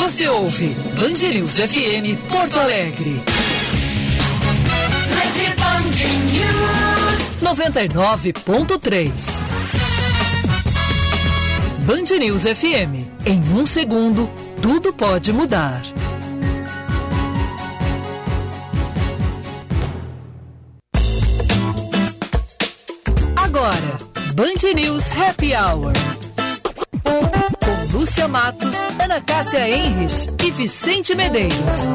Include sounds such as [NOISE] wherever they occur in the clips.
Você ouve Band News FM Porto Alegre. Rede Band News 99.3. Band News FM. Em um segundo, tudo pode mudar. Agora, Band News Happy Hour. Lúcia Matos, Ana Cássia Enres e Vicente Medeiros.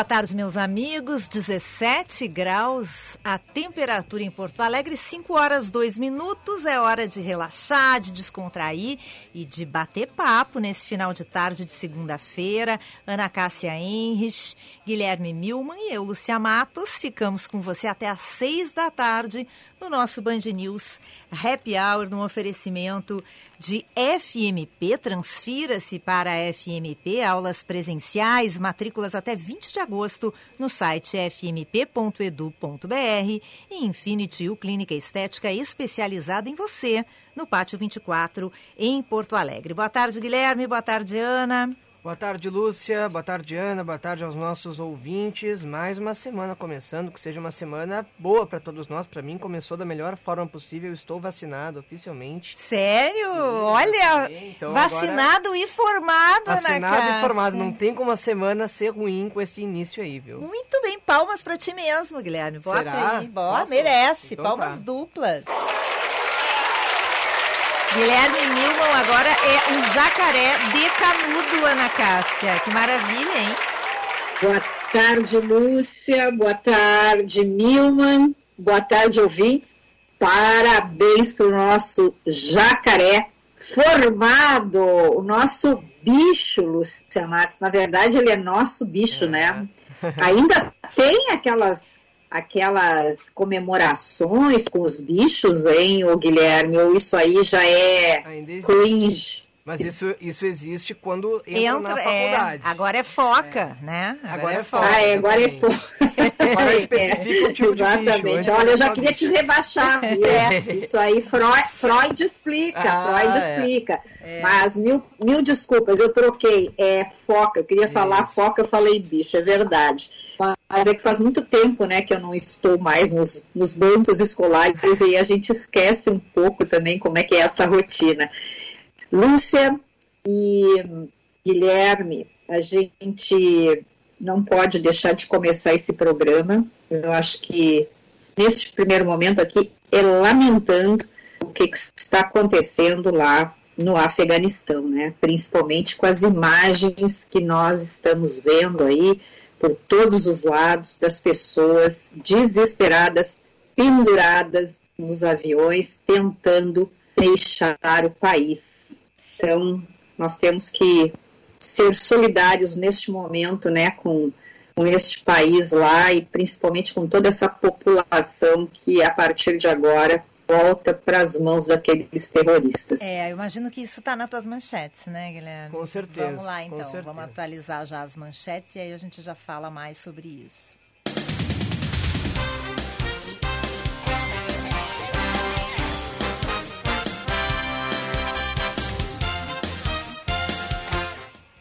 Boa tarde, meus amigos. 17 graus a temperatura em Porto Alegre, 5 horas 2 minutos. É hora de relaxar, de descontrair e de bater papo nesse final de tarde de segunda-feira. Ana Cássia Henrich, Guilherme Milman e eu, Lucia Matos, ficamos com você até às 6 da tarde no nosso Band News Happy Hour, no oferecimento de FMP. Transfira-se para FMP, aulas presenciais, matrículas até 20 de agosto no site fmp.edu.br e Infinity U Clínica Estética especializada em você, no Pátio 24, em Porto Alegre. Boa tarde, Guilherme. Boa tarde, Ana. Boa tarde, Lúcia. Boa tarde, Ana. Boa tarde aos nossos ouvintes. Mais uma semana começando, que seja uma semana boa para todos nós. Para mim, começou da melhor forma possível. Estou vacinado oficialmente. Sério? Sim, Olha, então, vacinado e formado, Vacinado e formado. Não tem como a semana ser ruim com esse início aí, viu? Muito bem. Palmas para ti mesmo, Guilherme. Bota Será? aí. Boa, merece. Então Palmas tá. duplas. Guilherme Milman agora é um jacaré de canudo, Ana Cássia. Que maravilha, hein? Boa tarde, Lúcia. Boa tarde, Milman. Boa tarde, ouvintes. Parabéns para o nosso jacaré formado, o nosso bicho, Lúcia Matos. Na verdade, ele é nosso bicho, né? é. né? Ainda tem aquelas aquelas comemorações com os bichos, hein, o Guilherme? Ou isso aí já é cringe? Mas isso, isso existe quando entra, entra na é, faculdade. É, agora é foca, é. né? Agora, agora, é foca. Ah, é, agora é foca. [LAUGHS] Agora especifica o tipo Exatamente. de bicho. Olha, eu já queria te rebaixar. [LAUGHS] É. Isso aí Freud, Freud explica. Ah, Freud é. explica. Mas mil, mil desculpas, eu troquei. É foca. Eu queria isso. falar foca, eu falei bicho, é verdade. Mas é que faz muito tempo, né, que eu não estou mais nos, nos bancos escolares e a gente esquece um pouco também como é que é essa rotina. Lúcia e Guilherme, a gente não pode deixar de começar esse programa. Eu acho que neste primeiro momento aqui é lamentando o que, que está acontecendo lá no Afeganistão, né? Principalmente com as imagens que nós estamos vendo aí por todos os lados das pessoas desesperadas, penduradas nos aviões, tentando deixar o país. Então, nós temos que ser solidários neste momento, né, com, com este país lá e principalmente com toda essa população que a partir de agora volta para as mãos daqueles terroristas. É, eu imagino que isso está nas tuas manchetes, né, Guilherme? Com certeza. Vamos lá, então. Vamos atualizar já as manchetes e aí a gente já fala mais sobre isso.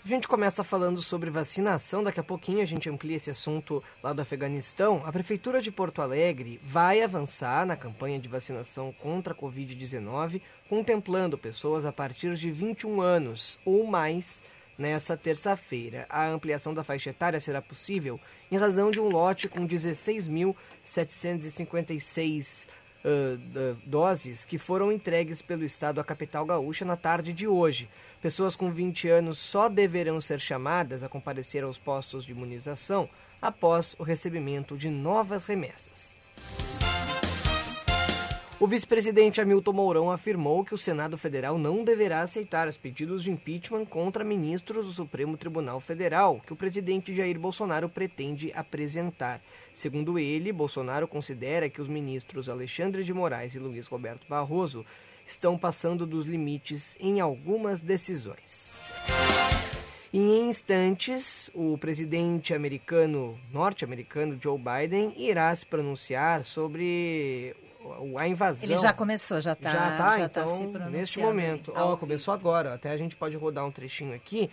A gente começa falando sobre vacinação, daqui a pouquinho a gente amplia esse assunto lá do Afeganistão. A Prefeitura de Porto Alegre vai avançar na campanha de vacinação contra a Covid-19, contemplando pessoas a partir de 21 anos ou mais nessa terça-feira. A ampliação da faixa etária será possível em razão de um lote com 16.756 uh, doses que foram entregues pelo Estado à capital gaúcha na tarde de hoje. Pessoas com 20 anos só deverão ser chamadas a comparecer aos postos de imunização após o recebimento de novas remessas. O vice-presidente Hamilton Mourão afirmou que o Senado Federal não deverá aceitar os pedidos de impeachment contra ministros do Supremo Tribunal Federal que o presidente Jair Bolsonaro pretende apresentar. Segundo ele, Bolsonaro considera que os ministros Alexandre de Moraes e Luiz Roberto Barroso estão passando dos limites em algumas decisões. Em instantes, o presidente americano, norte-americano Joe Biden irá se pronunciar sobre a invasão. Ele já começou, já está. Já está, então, tá neste momento. Ó, começou agora. Até a gente pode rodar um trechinho aqui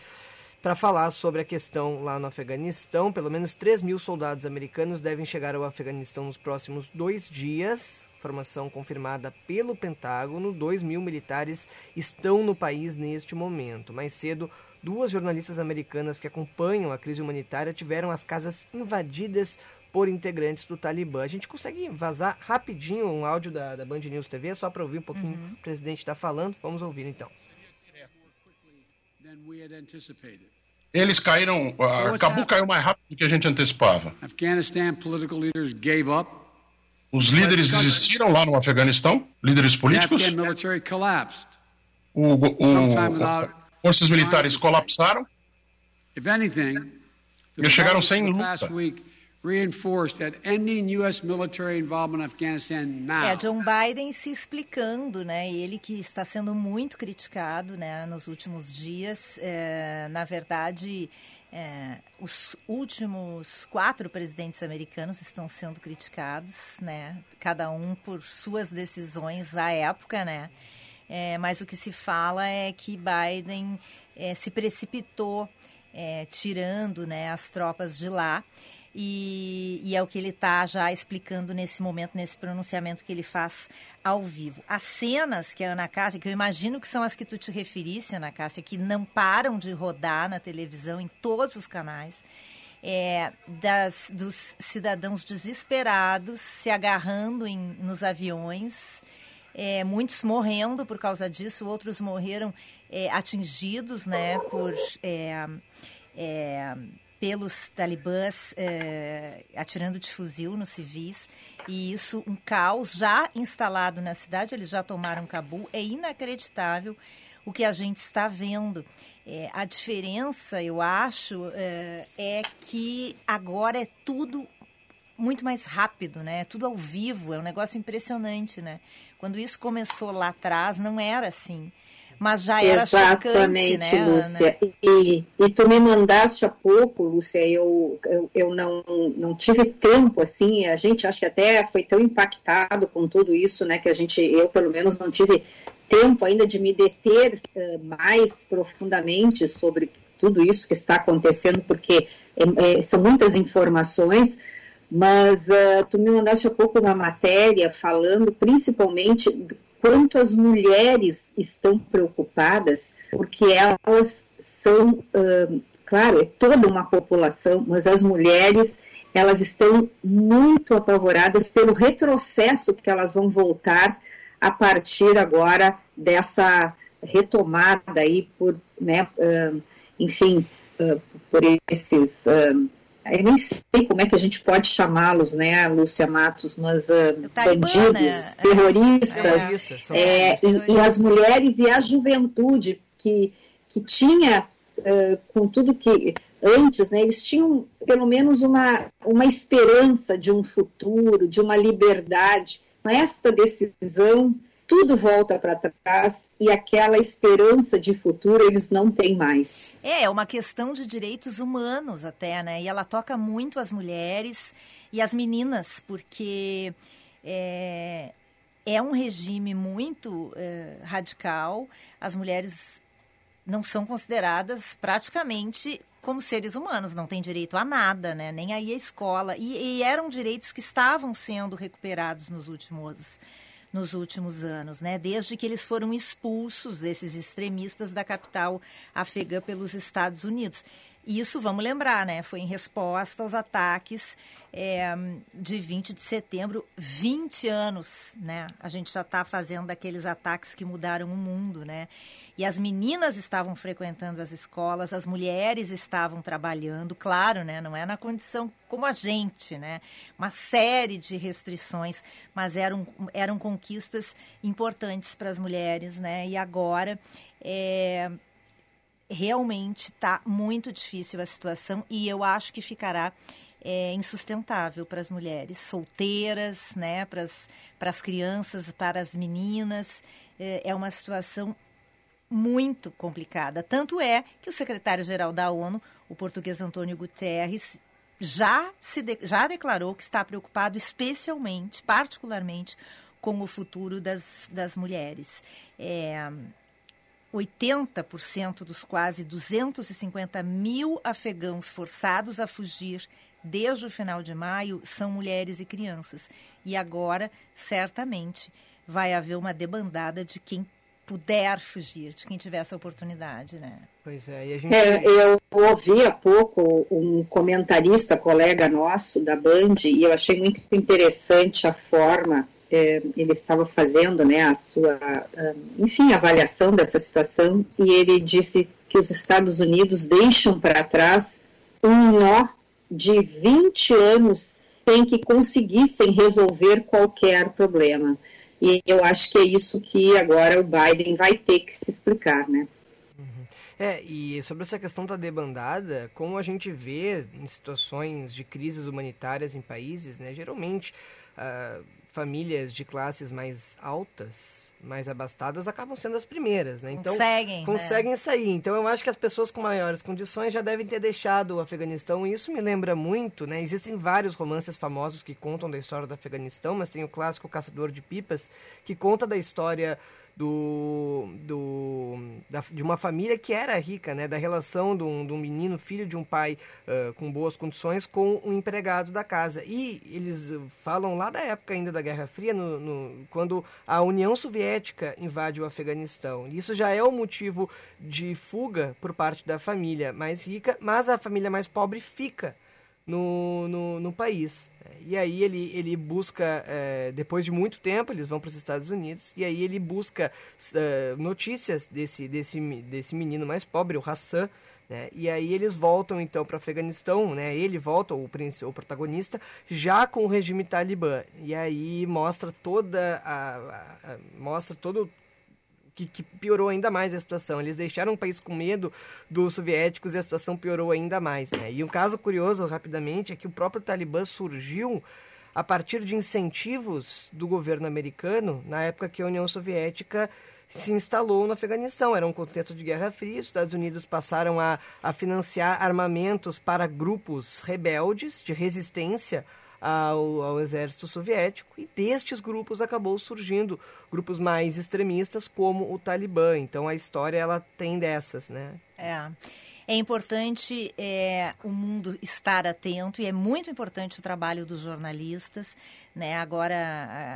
para falar sobre a questão lá no Afeganistão. Pelo menos 3 mil soldados americanos devem chegar ao Afeganistão nos próximos dois dias. Informação confirmada pelo Pentágono: 2 mil militares estão no país neste momento. Mais cedo, duas jornalistas americanas que acompanham a crise humanitária tiveram as casas invadidas por integrantes do Talibã. A gente consegue vazar rapidinho um áudio da, da Band News TV, só para ouvir um pouquinho uhum. o presidente está falando. Vamos ouvir então. Eles caíram, uh, Cabu caiu mais rápido do que a gente antecipava. Afghanistan political leaders gave up. Os líderes desistiram lá no Afeganistão, líderes políticos. O, o, o, forças militares colapsaram. E chegaram sem luta reinforced that ending U.S. military involvement in Afghanistan now. É, John Biden se explicando, né? Ele que está sendo muito criticado, né, nos últimos dias. É, na verdade, é, os últimos quatro presidentes americanos estão sendo criticados, né? Cada um por suas decisões à época, né? É, mas o que se fala é que Biden é, se precipitou é, tirando né, as tropas de lá. E, e, é o que ele está já explicando nesse momento, nesse pronunciamento que ele faz ao vivo. As cenas que a Ana Cássia, que eu imagino que são as que tu te referisse, Ana Cássia, que não param de rodar na televisão, em todos os canais, é, das, dos cidadãos desesperados se agarrando em, nos aviões, é, muitos morrendo por causa disso, outros morreram é, atingidos né, por é, é, pelos talibãs eh, atirando de fuzil nos civis. E isso um caos já instalado na cidade. Eles já tomaram Cabul. É inacreditável o que a gente está vendo. É, a diferença eu acho é, é que agora é tudo muito mais rápido, né? Tudo ao vivo, é um negócio impressionante, né? Quando isso começou lá atrás, não era assim mas já era Exatamente, chocante, né, Lúcia. E, e tu me mandaste há pouco, Lúcia, eu, eu, eu não, não tive tempo, assim, a gente acho que até foi tão impactado com tudo isso, né, que a gente, eu pelo menos não tive tempo ainda de me deter uh, mais profundamente sobre tudo isso que está acontecendo, porque é, é, são muitas informações, mas uh, tu me mandaste há pouco uma matéria falando principalmente quanto as mulheres estão preocupadas, porque elas são, uh, claro, é toda uma população, mas as mulheres elas estão muito apavoradas pelo retrocesso que elas vão voltar a partir agora dessa retomada aí por, né, uh, enfim, por esses eu nem sei como é que a gente pode chamá-los, né, Lúcia Matos, mas uh, bandidos, né? terroristas, é, é, e, e, as mulheres e a juventude que, que tinha, uh, com tudo que antes, né, eles tinham pelo menos uma, uma esperança de um futuro, de uma liberdade. Esta decisão tudo volta para trás e aquela esperança de futuro eles não têm mais. É, é uma questão de direitos humanos até, né? E ela toca muito as mulheres e as meninas, porque é, é um regime muito é, radical. As mulheres não são consideradas praticamente como seres humanos, não têm direito a nada, né? nem aí a escola. E, e eram direitos que estavam sendo recuperados nos últimos nos últimos anos, né? Desde que eles foram expulsos, esses extremistas, da capital afegã pelos Estados Unidos. Isso, vamos lembrar, né? Foi em resposta aos ataques é, de 20 de setembro, 20 anos, né? A gente já está fazendo aqueles ataques que mudaram o mundo, né? E as meninas estavam frequentando as escolas, as mulheres estavam trabalhando, claro, né? Não é na condição como a gente, né? Uma série de restrições, mas eram, eram conquistas importantes para as mulheres, né? E agora é, realmente está muito difícil a situação e eu acho que ficará é, insustentável para as mulheres solteiras, né, para as crianças, para as meninas. É, é uma situação muito complicada. Tanto é que o secretário-geral da ONU, o português Antônio Guterres, já, se de, já declarou que está preocupado especialmente, particularmente, com o futuro das, das mulheres. É, 80% dos quase 250 mil afegãos forçados a fugir desde o final de maio são mulheres e crianças. E agora, certamente, vai haver uma debandada de quem puder fugir, de quem tiver essa oportunidade, né? Pois é, e a gente... É, eu ouvi há pouco um comentarista, colega nosso da Band, e eu achei muito interessante a forma é, ele estava fazendo né, a sua, enfim, avaliação dessa situação e ele disse que os Estados Unidos deixam para trás um nó de 20 anos sem que conseguissem resolver qualquer problema. E eu acho que é isso que agora o Biden vai ter que se explicar, né? É, e sobre essa questão da debandada, como a gente vê em situações de crises humanitárias em países, né, geralmente uh, famílias de classes mais altas, mais abastadas, acabam sendo as primeiras, né? Então, conseguem. Conseguem né? sair. Então, eu acho que as pessoas com maiores condições já devem ter deixado o Afeganistão. E isso me lembra muito, né? Existem vários romances famosos que contam da história do Afeganistão, mas tem o clássico Caçador de Pipas, que conta da história do, do da, de uma família que era rica, né, da relação de um, de um menino, filho de um pai uh, com boas condições, com um empregado da casa. E eles falam lá da época ainda da Guerra Fria, no, no, quando a União Soviética invade o Afeganistão. Isso já é o motivo de fuga por parte da família mais rica, mas a família mais pobre fica no, no, no país. E aí ele, ele busca, é, depois de muito tempo, eles vão para os Estados Unidos, e aí ele busca é, notícias desse, desse, desse menino mais pobre, o Hassan, né? E aí eles voltam então para o Afeganistão, né? Ele volta, o, o protagonista, já com o regime talibã. E aí mostra toda a, a, a mostra todo que, que, piorou ainda mais a situação. Eles deixaram o país com medo dos soviéticos e a situação piorou ainda mais. Né? E um caso curioso, rapidamente, é que o próprio Talibã surgiu a partir de incentivos do governo americano na época que a União Soviética se instalou no Afeganistão. Era um contexto de Guerra Fria. Os Estados Unidos passaram a, a financiar armamentos para grupos rebeldes de resistência ao, ao exército soviético e destes grupos acabou surgindo grupos mais extremistas como o Talibã. Então a história ela tem dessas, né? É. É importante é, o mundo estar atento e é muito importante o trabalho dos jornalistas. Né? Agora,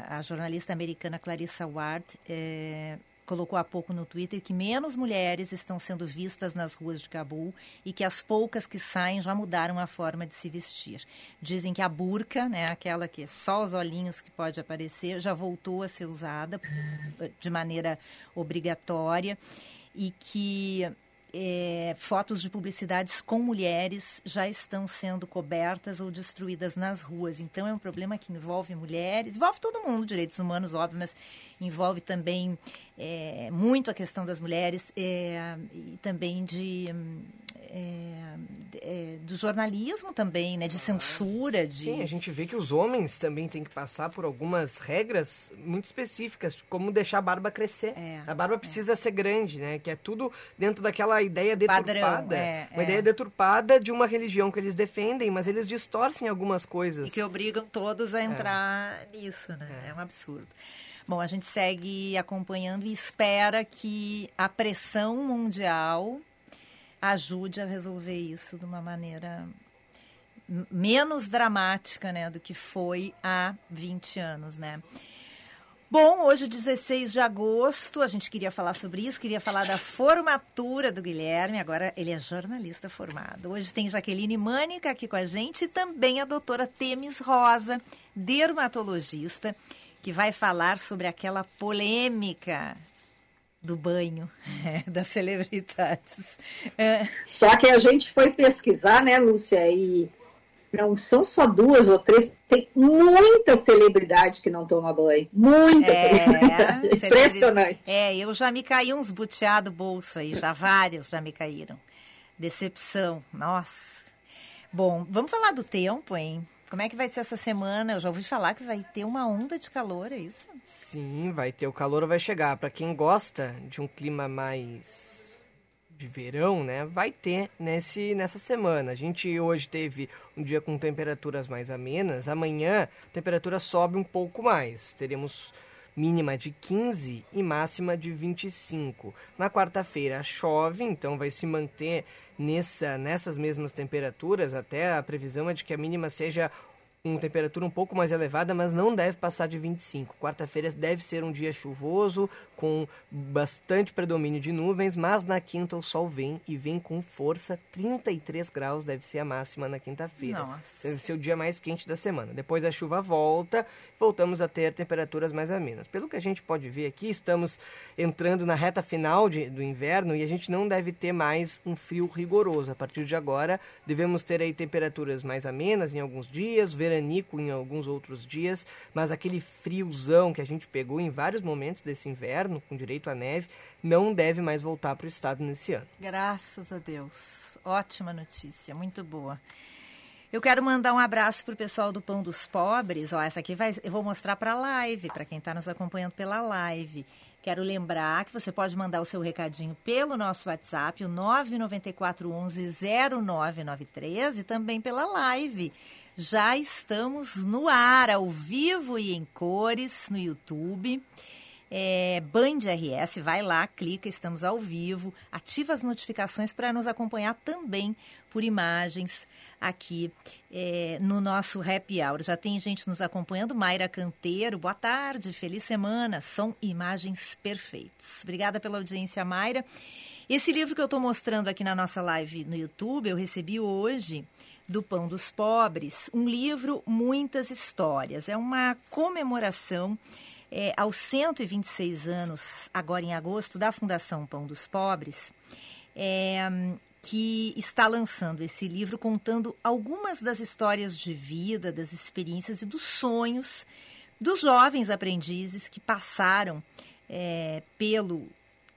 a, a jornalista americana Clarissa Ward é, colocou há pouco no Twitter que menos mulheres estão sendo vistas nas ruas de Cabul e que as poucas que saem já mudaram a forma de se vestir. Dizem que a burca, né, aquela que é só os olhinhos que pode aparecer, já voltou a ser usada de maneira obrigatória e que é, fotos de publicidades com mulheres já estão sendo cobertas ou destruídas nas ruas. Então é um problema que envolve mulheres, envolve todo mundo, direitos humanos, óbvio, mas envolve também é, muito a questão das mulheres é, e também de é, é, do jornalismo também, né? De censura. De... Sim, a gente vê que os homens também têm que passar por algumas regras muito específicas, como deixar a barba crescer. É, a barba precisa ser grande, né? Que é tudo dentro daquela ideia deturpada. Padrão, é, uma ideia deturpada de uma religião que eles defendem, mas eles distorcem algumas coisas. E que obrigam todos a entrar nisso, né? É um absurdo. Bom, a gente segue acompanhando e espera que a pressão mundial ajude a resolver isso de uma maneira menos dramática né, do que foi há 20 anos. Né? Bom, hoje, 16 de agosto, a gente queria falar sobre isso, queria falar da formatura do Guilherme. Agora ele é jornalista formado. Hoje tem Jaqueline Mânica aqui com a gente e também a doutora Temis Rosa, dermatologista, que vai falar sobre aquela polêmica do banho [LAUGHS] é, das celebridades. É. Só que a gente foi pesquisar, né, Lúcia, e não são só duas ou três, tem muita celebridade que não toma banho. Muita é, celebridade. [LAUGHS] Impressionante. É, eu já me caí uns buteado bolso aí, já vários já me caíram. Decepção, nossa. Bom, vamos falar do tempo, hein? Como é que vai ser essa semana? Eu já ouvi falar que vai ter uma onda de calor, é isso? Sim, vai ter. O calor vai chegar. Para quem gosta de um clima mais de verão, né, vai ter nesse, nessa semana. A gente hoje teve um dia com temperaturas mais amenas, amanhã a temperatura sobe um pouco mais. Teremos mínima de 15 e máxima de 25. Na quarta-feira chove, então vai se manter nessa, nessas mesmas temperaturas, até a previsão é de que a mínima seja com temperatura um pouco mais elevada, mas não deve passar de 25. Quarta-feira deve ser um dia chuvoso, com bastante predomínio de nuvens, mas na quinta o sol vem e vem com força. 33 graus deve ser a máxima na quinta-feira. Deve ser o dia mais quente da semana. Depois a chuva volta, voltamos a ter temperaturas mais amenas. Pelo que a gente pode ver aqui, estamos entrando na reta final de, do inverno e a gente não deve ter mais um frio rigoroso. A partir de agora, devemos ter aí temperaturas mais amenas em alguns dias, ver veranico em alguns outros dias, mas aquele friozão que a gente pegou em vários momentos desse inverno, com direito à neve, não deve mais voltar para o estado nesse ano. Graças a Deus. Ótima notícia, muito boa. Eu quero mandar um abraço para o pessoal do Pão dos Pobres. Ó, essa aqui vai, eu vou mostrar para a live, para quem está nos acompanhando pela live. Quero lembrar que você pode mandar o seu recadinho pelo nosso WhatsApp, o 994110993 e também pela live. Já estamos no ar, ao vivo e em cores no YouTube é, Band RS, vai lá, clica, estamos ao vivo, ativa as notificações para nos acompanhar também por imagens aqui é, no nosso Happy Hour. Já tem gente nos acompanhando, Mayra Canteiro, boa tarde, feliz semana, são imagens perfeitos. Obrigada pela audiência, Mayra. Esse livro que eu estou mostrando aqui na nossa live no YouTube, eu recebi hoje do Pão dos Pobres, um livro Muitas Histórias. É uma comemoração é, aos 126 anos, agora em agosto, da Fundação Pão dos Pobres, é, que está lançando esse livro contando algumas das histórias de vida, das experiências e dos sonhos dos jovens aprendizes que passaram é, pelo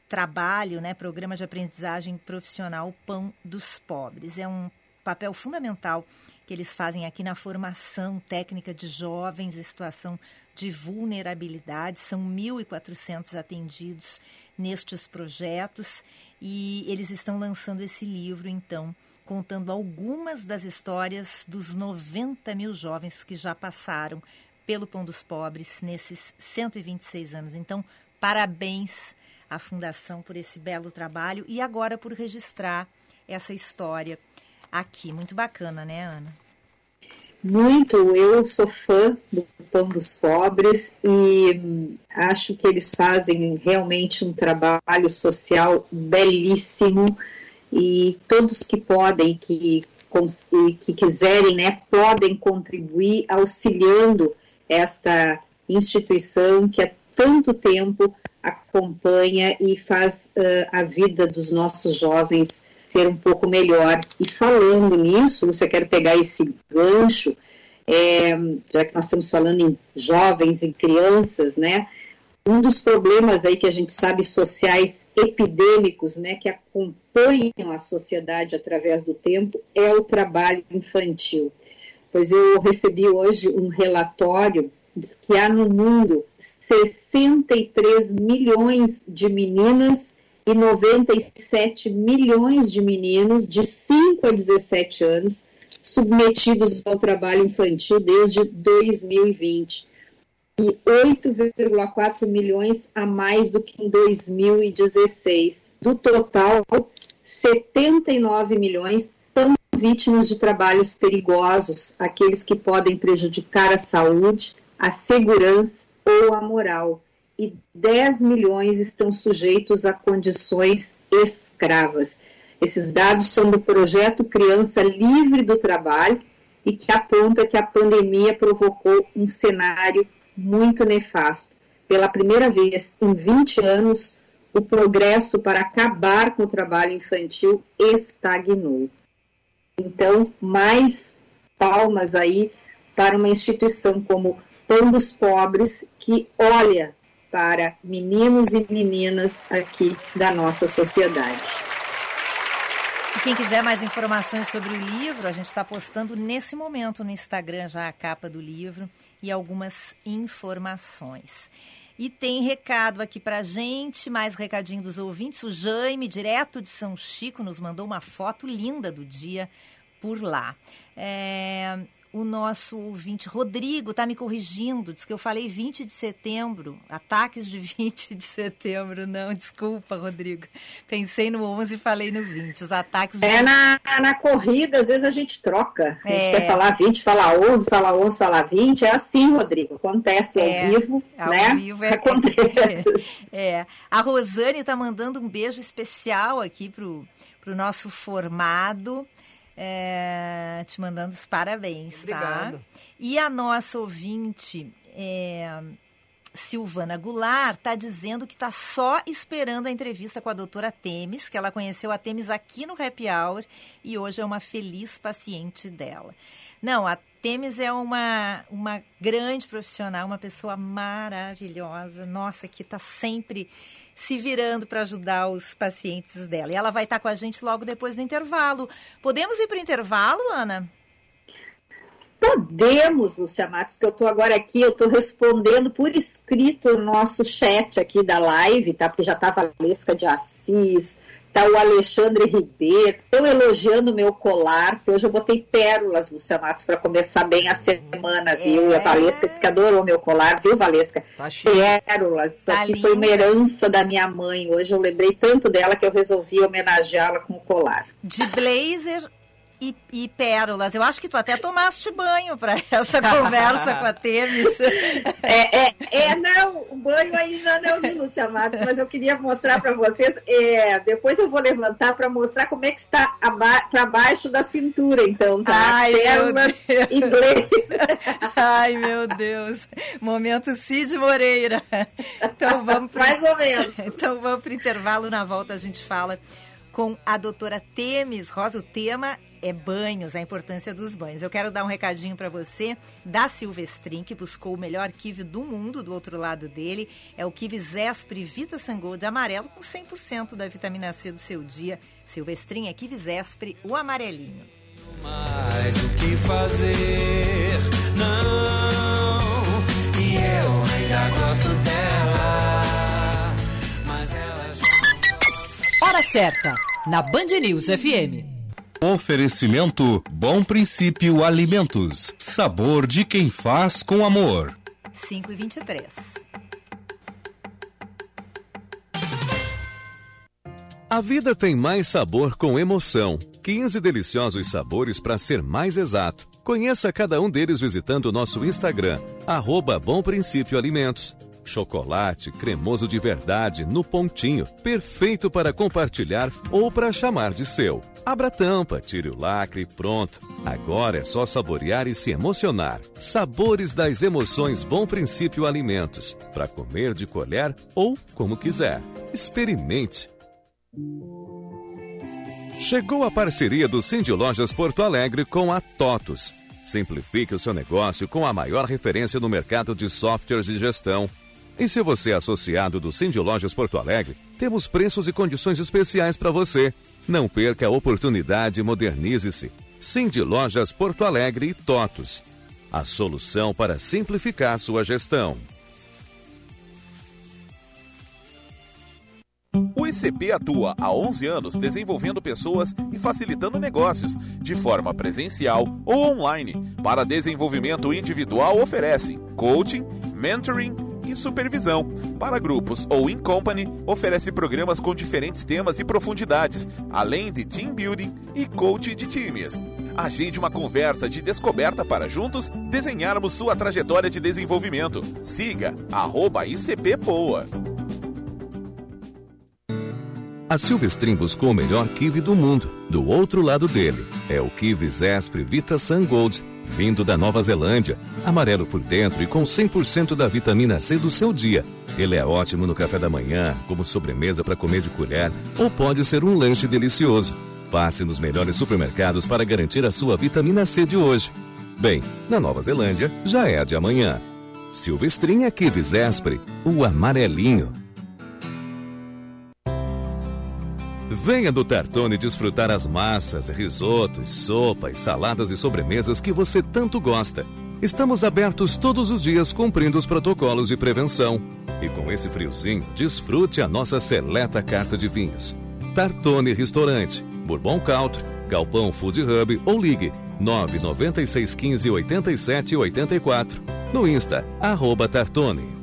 trabalho, né, programa de aprendizagem profissional Pão dos Pobres. É um papel fundamental que eles fazem aqui na formação técnica de jovens em situação de vulnerabilidade. São 1.400 atendidos nestes projetos e eles estão lançando esse livro, então, contando algumas das histórias dos 90 mil jovens que já passaram pelo Pão dos Pobres nesses 126 anos. Então, parabéns à Fundação por esse belo trabalho e agora por registrar essa história aqui. Muito bacana, né, Ana? Muito. Eu sou fã do Pão dos Pobres e acho que eles fazem realmente um trabalho social belíssimo e todos que podem, que, que quiserem, né, podem contribuir auxiliando esta instituição que há tanto tempo acompanha e faz uh, a vida dos nossos jovens ser um pouco melhor. E falando nisso, você quer pegar esse gancho, é, já que nós estamos falando em jovens, em crianças, né? Um dos problemas aí que a gente sabe sociais epidêmicos, né, que acompanham a sociedade através do tempo, é o trabalho infantil. Pois eu recebi hoje um relatório diz que há no mundo 63 milhões de meninas e 97 milhões de meninos de 5 a 17 anos submetidos ao trabalho infantil desde 2020 e 8,4 milhões a mais do que em 2016. Do total, 79 milhões são vítimas de trabalhos perigosos, aqueles que podem prejudicar a saúde, a segurança ou amoral, e 10 milhões estão sujeitos a condições escravas. Esses dados são do projeto Criança Livre do Trabalho e que aponta que a pandemia provocou um cenário muito nefasto. Pela primeira vez em 20 anos, o progresso para acabar com o trabalho infantil estagnou. Então, mais palmas aí para uma instituição como Pão dos Pobres, que olha para meninos e meninas aqui da nossa sociedade. E quem quiser mais informações sobre o livro, a gente está postando nesse momento no Instagram já a capa do livro e algumas informações. E tem recado aqui pra gente, mais recadinho dos ouvintes. O Jaime, direto de São Chico, nos mandou uma foto linda do dia por lá. É, o nosso ouvinte Rodrigo está me corrigindo, diz que eu falei 20 de setembro, ataques de [LAUGHS] 20 de setembro. Não, desculpa, Rodrigo. Pensei no 11 e falei no 20. Os ataques de... É na, na corrida, às vezes a gente troca. A gente é. quer falar 20, falar 11, falar 11, falar 20. É assim, Rodrigo. Acontece é. ao vivo, ao né? Vivo é [LAUGHS] Acontece. [LAUGHS] É. A Rosane está mandando um beijo especial aqui pro, pro nosso formado. É, te mandando os parabéns, tá? Obrigado. tá? E a nossa ouvinte, é, Silvana Goulart, está dizendo que está só esperando a entrevista com a doutora Temes, que ela conheceu a Temes aqui no Happy Hour e hoje é uma feliz paciente dela. Não, a Temes é uma, uma grande profissional, uma pessoa maravilhosa, nossa, que está sempre se virando para ajudar os pacientes dela. E ela vai estar tá com a gente logo depois do intervalo. Podemos ir para o intervalo, Ana? Podemos, Lúcia Matos, que eu estou agora aqui, eu estou respondendo por escrito o nosso chat aqui da live, tá? Porque já estava a Valesca de Assis, tá o Alexandre Ribeiro, eu elogiando o meu colar, que hoje eu botei pérolas, Lúcia Matos, para começar bem a semana, viu? É. E a Valesca disse que adorou meu colar, viu, Valesca? Tá pérolas, tá aqui foi uma herança da minha mãe, hoje eu lembrei tanto dela que eu resolvi homenageá-la com o colar. De blazer e, e, pérolas. Eu acho que tu até tomaste banho para [LAUGHS] essa conversa com a Temis. É, é, é, não, o banho ainda não vi, Lúcia Matos, mas eu queria mostrar para vocês. É, depois eu vou levantar para mostrar como é que está para baixo da cintura, então, tá? Ai, pérolas inglês. Ai, meu Deus. Momento Cid Moreira. Então vamos pro... Mais ou menos. Então vamos para o intervalo. Na volta a gente fala com a doutora Temes Rosa. O tema é banhos, a importância dos banhos. Eu quero dar um recadinho para você da Silvestrin, que buscou o melhor kiwi do mundo do outro lado dele. É o kiwi Zespri Vita Sangô de amarelo com 100% da vitamina C do seu dia. Silvestrin é kiwi Zespri, o amarelinho. Mais o que fazer, não, e eu ainda gosto dela, mas ela já... Hora certa, na Band News FM. Oferecimento Bom Princípio Alimentos. Sabor de quem faz com amor. 5 e 23. A vida tem mais sabor com emoção. 15 deliciosos sabores para ser mais exato. Conheça cada um deles visitando o nosso Instagram, arroba Bom Princípio Alimentos. Chocolate cremoso de verdade no pontinho, perfeito para compartilhar ou para chamar de seu. Abra a tampa, tire o lacre pronto. Agora é só saborear e se emocionar. Sabores das emoções Bom Princípio Alimentos, para comer de colher ou como quiser. Experimente. Chegou a parceria do Cindy Lojas Porto Alegre com a TOTUS. Simplifique o seu negócio com a maior referência no mercado de softwares de gestão e se você é associado do Cindy Lojas Porto Alegre, temos preços e condições especiais para você. Não perca a oportunidade e modernize-se. Cindy Lojas Porto Alegre e Totos. A solução para simplificar sua gestão. O ICP atua há 11 anos desenvolvendo pessoas e facilitando negócios, de forma presencial ou online. Para desenvolvimento individual, oferecem coaching, mentoring e supervisão. Para grupos ou in company, oferece programas com diferentes temas e profundidades, além de team building e coach de times. Agende uma conversa de descoberta para juntos desenharmos sua trajetória de desenvolvimento. Siga ICPPoa. A Silvestrin buscou o melhor kiwi do mundo. Do outro lado dele é o kiwi Zespri Vita Sun Gold, vindo da Nova Zelândia. Amarelo por dentro e com 100% da vitamina C do seu dia. Ele é ótimo no café da manhã, como sobremesa para comer de colher, ou pode ser um lanche delicioso. Passe nos melhores supermercados para garantir a sua vitamina C de hoje. Bem, na Nova Zelândia já é a de amanhã. Silvestrin é kiwi Zespri, o amarelinho. Venha do Tartone desfrutar as massas, risotos, sopas, saladas e sobremesas que você tanto gosta. Estamos abertos todos os dias cumprindo os protocolos de prevenção. E com esse friozinho, desfrute a nossa seleta carta de vinhos. Tartone Restaurante, Bourbon Country, Galpão Food Hub ou ligue 99615 8784. No Insta, arroba Tartone.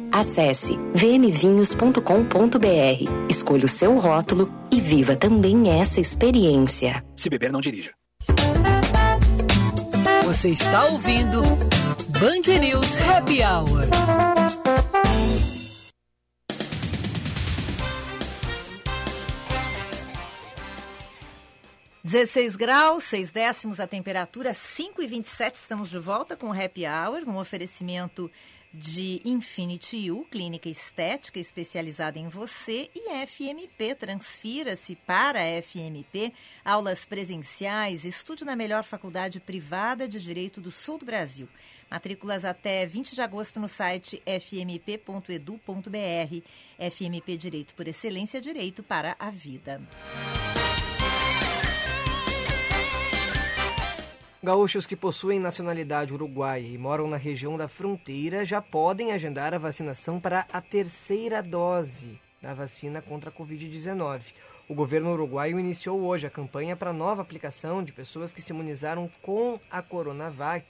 Acesse vmvinhos.com.br, escolha o seu rótulo e viva também essa experiência. Se beber, não dirija. Você está ouvindo Band News Happy Hour. 16 graus, 6 décimos a temperatura, 5 e 27 estamos de volta com o Happy Hour, num oferecimento de Infinity U, clínica estética especializada em você, e FMP. Transfira-se para a FMP, aulas presenciais, estude na melhor faculdade privada de Direito do Sul do Brasil. Matrículas até 20 de agosto no site fmp.edu.br. FMP Direito por Excelência, Direito para a Vida. Gaúchos que possuem nacionalidade uruguaia e moram na região da fronteira já podem agendar a vacinação para a terceira dose da vacina contra a Covid-19. O governo uruguaio iniciou hoje a campanha para nova aplicação de pessoas que se imunizaram com a Coronavac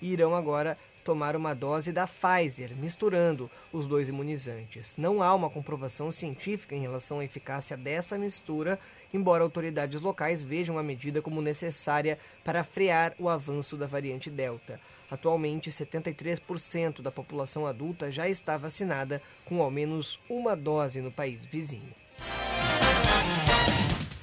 e irão agora tomar uma dose da Pfizer, misturando os dois imunizantes. Não há uma comprovação científica em relação à eficácia dessa mistura embora autoridades locais vejam a medida como necessária para frear o avanço da variante Delta. Atualmente, 73% da população adulta já está vacinada com ao menos uma dose no país vizinho.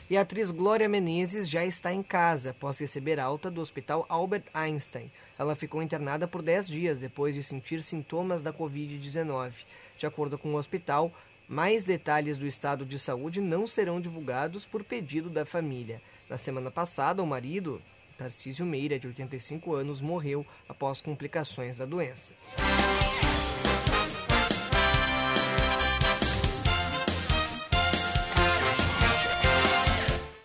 E a atriz Glória Menezes já está em casa após receber alta do Hospital Albert Einstein. Ela ficou internada por 10 dias depois de sentir sintomas da Covid-19. De acordo com o hospital, mais detalhes do estado de saúde não serão divulgados por pedido da família. Na semana passada, o marido, Tarcísio Meira, de 85 anos, morreu após complicações da doença.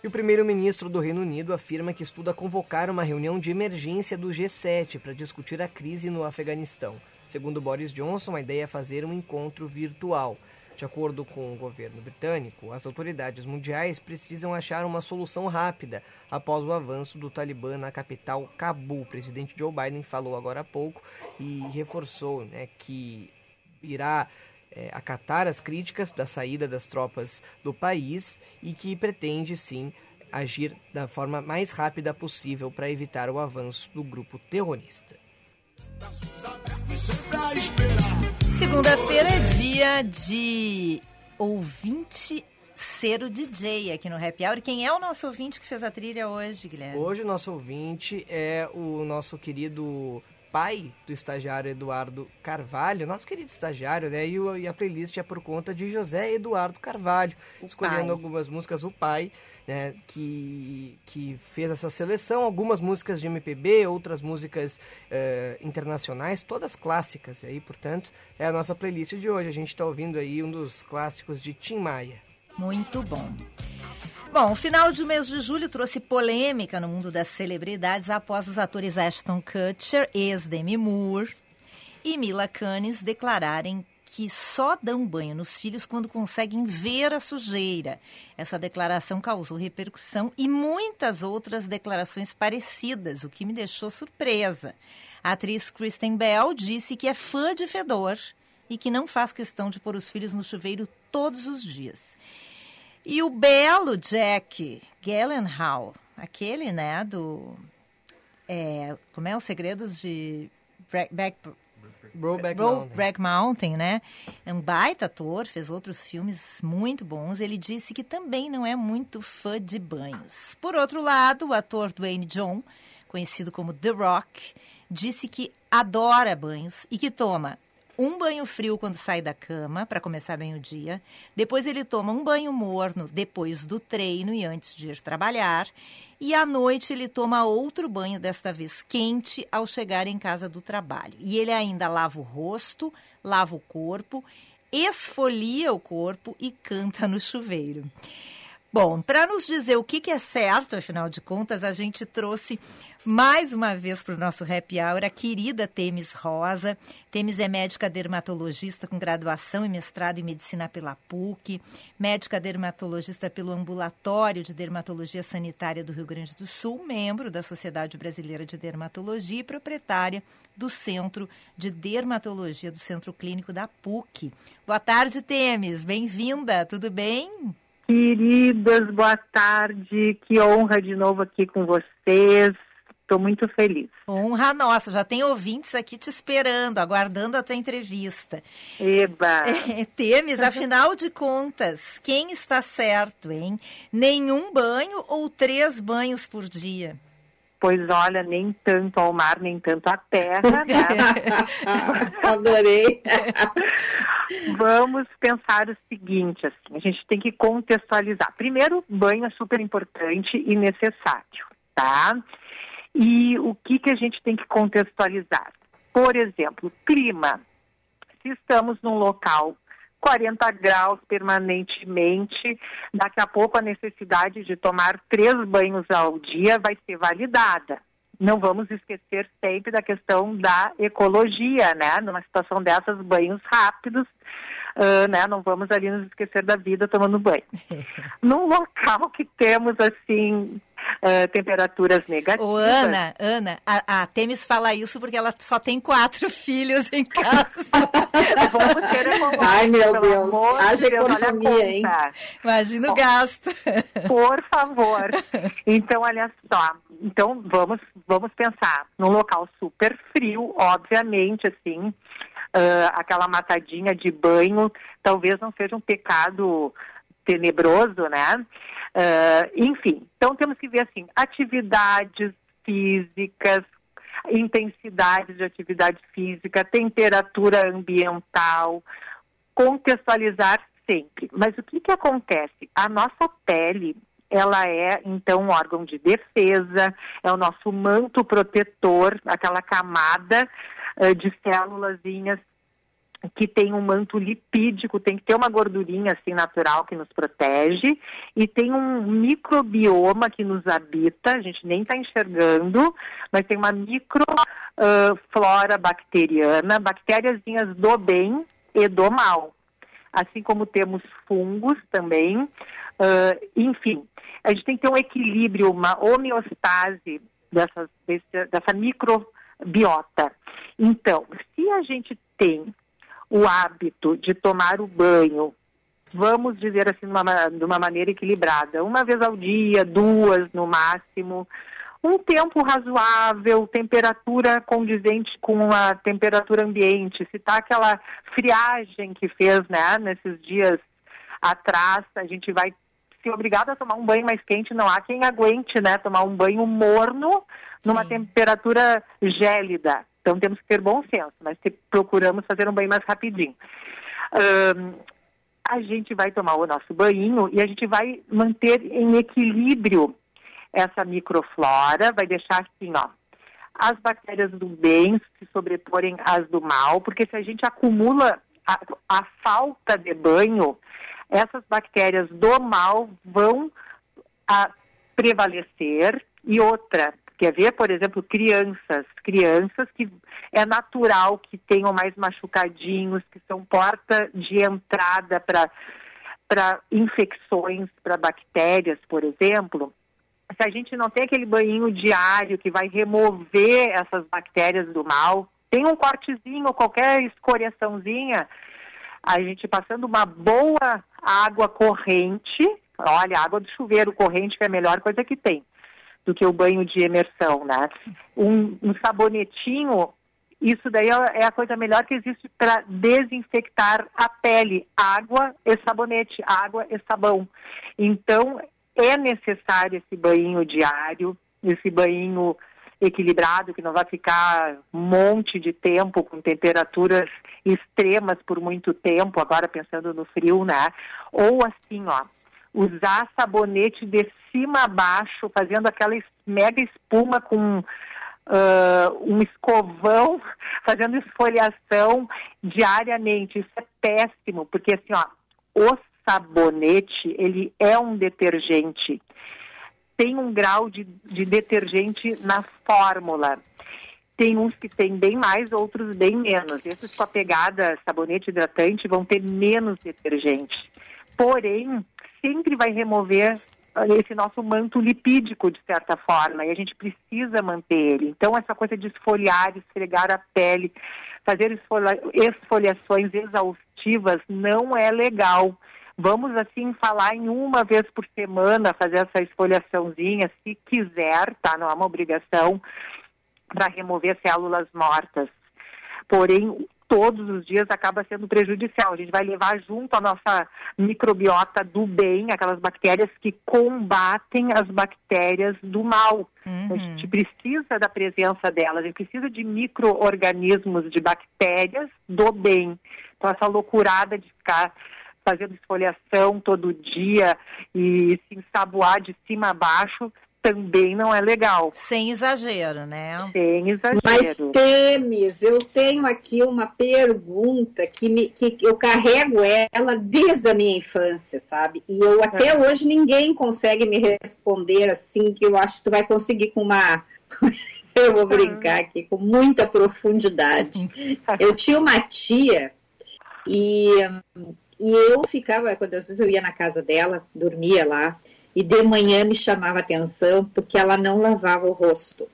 E o primeiro-ministro do Reino Unido afirma que estuda convocar uma reunião de emergência do G7 para discutir a crise no Afeganistão. Segundo Boris Johnson, a ideia é fazer um encontro virtual. De acordo com o governo britânico, as autoridades mundiais precisam achar uma solução rápida após o avanço do Talibã na capital Cabul. O presidente Joe Biden falou agora há pouco e reforçou né, que irá é, acatar as críticas da saída das tropas do país e que pretende sim agir da forma mais rápida possível para evitar o avanço do grupo terrorista. Segunda-feira é dia de ouvinte ser o DJ aqui no Happy Hour. Quem é o nosso ouvinte que fez a trilha hoje, Guilherme? Hoje o nosso ouvinte é o nosso querido pai do estagiário Eduardo Carvalho, nosso querido estagiário, né? E, o, e a playlist é por conta de José Eduardo Carvalho, o escolhendo pai. algumas músicas, o pai, né? Que, que fez essa seleção, algumas músicas de MPB, outras músicas uh, internacionais, todas clássicas. E aí, portanto, é a nossa playlist de hoje. A gente está ouvindo aí um dos clássicos de Tim Maia. Muito bom. Bom, o final de mês de julho trouxe polêmica no mundo das celebridades após os atores Ashton Kutcher, ex-Demi Moore, e Mila Kunis declararem que só dão banho nos filhos quando conseguem ver a sujeira. Essa declaração causou repercussão e muitas outras declarações parecidas, o que me deixou surpresa. A atriz Kristen Bell disse que é fã de fedor e que não faz questão de pôr os filhos no chuveiro todos os dias. E o belo Jack Gyllenhaal, aquele, né, do... É, como é? Os Segredos de Back, Brokeback Mountain. Mountain, né? É um baita ator, fez outros filmes muito bons. Ele disse que também não é muito fã de banhos. Por outro lado, o ator Dwayne John, conhecido como The Rock, disse que adora banhos e que toma um banho frio quando sai da cama, para começar bem o dia. Depois ele toma um banho morno depois do treino e antes de ir trabalhar. E à noite ele toma outro banho, desta vez quente, ao chegar em casa do trabalho. E ele ainda lava o rosto, lava o corpo, esfolia o corpo e canta no chuveiro. Bom, para nos dizer o que, que é certo, afinal de contas, a gente trouxe mais uma vez para o nosso happy hour a querida Temis Rosa. Temis é médica dermatologista com graduação e mestrado em medicina pela PUC, médica dermatologista pelo Ambulatório de Dermatologia Sanitária do Rio Grande do Sul, membro da Sociedade Brasileira de Dermatologia e proprietária do Centro de Dermatologia do Centro Clínico da PUC. Boa tarde, Temis. Bem-vinda. Tudo bem? Queridas, boa tarde. Que honra de novo aqui com vocês. Estou muito feliz. Honra nossa, já tem ouvintes aqui te esperando, aguardando a tua entrevista. Eba! [LAUGHS] É, Temes, afinal de contas, quem está certo, hein? Nenhum banho ou três banhos por dia? Pois olha, nem tanto ao mar, nem tanto à terra, né? [LAUGHS] Adorei. [LAUGHS] Vamos pensar o seguinte, assim, a gente tem que contextualizar. Primeiro, banho é super importante e necessário, tá? E o que, que a gente tem que contextualizar? Por exemplo, clima. Se estamos num local 40 graus permanentemente, daqui a pouco a necessidade de tomar três banhos ao dia vai ser validada. Não vamos esquecer sempre da questão da ecologia, né? Numa situação dessas, banhos rápidos, uh, né? Não vamos ali nos esquecer da vida tomando banho. [LAUGHS] Num local que temos, assim, uh, temperaturas negativas. Ô, Ana, Ana, a, a Temis fala isso porque ela só tem quatro [LAUGHS] filhos em casa. [LAUGHS] Vamos ter Ai, meu Deus, haja economia, hein? Imagina o gasto. Por favor. [LAUGHS] Então, olha só. Então, vamos, vamos pensar num local super frio, obviamente, assim, uh, aquela matadinha de banho talvez não seja um pecado tenebroso, né? Uh, enfim, então temos que ver assim, atividades físicas, intensidade de atividade física, temperatura ambiental, contextualizar sempre. Mas o que, que acontece? A nossa pele, ela é então um órgão de defesa, é o nosso manto protetor, aquela camada uh, de célulazinhas que tem um manto lipídico, tem que ter uma gordurinha assim natural que nos protege e tem um microbioma que nos habita, a gente nem está enxergando, mas tem uma microflora uh, bacteriana, bactériazinhas do bem e do mal, assim como temos fungos também, uh, enfim, a gente tem que ter um equilíbrio, uma homeostase dessa, dessa microbiota. Então, se a gente tem o hábito de tomar o banho, vamos dizer assim, de uma, de uma maneira equilibrada, uma vez ao dia, duas no máximo, um tempo razoável, temperatura condizente com a temperatura ambiente. Se está aquela friagem que fez, né, nesses dias atrás, a gente vai ser obrigado a tomar um banho mais quente. Não há quem aguente, né, tomar um banho morno numa Sim. temperatura gélida. Então temos que ter bom senso, mas procuramos fazer um banho mais rapidinho. Um, a gente vai tomar o nosso banho e a gente vai manter em equilíbrio essa microflora, vai deixar assim, ó, as bactérias do bem se sobreporem às do mal, porque se a gente acumula a, a falta de banho, essas bactérias do mal vão a prevalecer. E outra, quer ver, por exemplo, crianças, crianças que é natural que tenham mais machucadinhos, que são porta de entrada para para infecções, para bactérias, por exemplo, se a gente não tem aquele banho diário que vai remover essas bactérias do mal, tem um cortezinho, qualquer escoriaçãozinha, a gente passando uma boa água corrente, olha, água do chuveiro corrente que é a melhor coisa que tem, do que o banho de imersão, né? Um, um sabonetinho, isso daí é, é a coisa melhor que existe para desinfectar a pele, água e sabonete, água e sabão. Então, é necessário esse banho diário, esse banho equilibrado, que não vai ficar um monte de tempo com temperaturas extremas por muito tempo, agora pensando no frio, né? Ou assim, ó, usar sabonete de cima a baixo, fazendo aquela mega espuma com uh, um escovão, [LAUGHS] fazendo esfoliação diariamente. Isso é péssimo, porque assim, ó, o sabonete, ele é um detergente tem um grau de, de detergente na fórmula. Tem uns que tem bem mais, outros bem menos. Esses com a pegada sabonete hidratante vão ter menos detergente. Porém, sempre vai remover esse nosso manto lipídico, de certa forma, e a gente precisa manter ele. Então, essa coisa de esfoliar, esfregar a pele, fazer esfoliações exaustivas não é legal. Vamos, assim, falar em uma vez por semana, fazer essa esfoliaçãozinha, se quiser, tá? Não é uma obrigação, para remover células mortas. Porém, todos os dias acaba sendo prejudicial. A gente vai levar junto a nossa microbiota do bem, aquelas bactérias que combatem as bactérias do mal. Uhum. A gente precisa da presença delas, a gente precisa de micro-organismos, de bactérias do bem. Então, essa loucurada de ficar fazendo esfoliação todo dia e se ensaboar de cima a baixo também não é legal. Sem exagero, né? Sem exagero. Mas, Temes, eu tenho aqui uma pergunta que, me, que eu carrego ela desde a minha infância, sabe? E eu até é. hoje ninguém consegue me responder assim, que eu acho que tu vai conseguir com uma. [LAUGHS] eu vou brincar aqui, com muita profundidade. [LAUGHS] Eu tinha uma tia e e eu ficava, quando às vezes eu ia na casa dela, dormia lá, e de manhã me chamava atenção porque ela não lavava o rosto.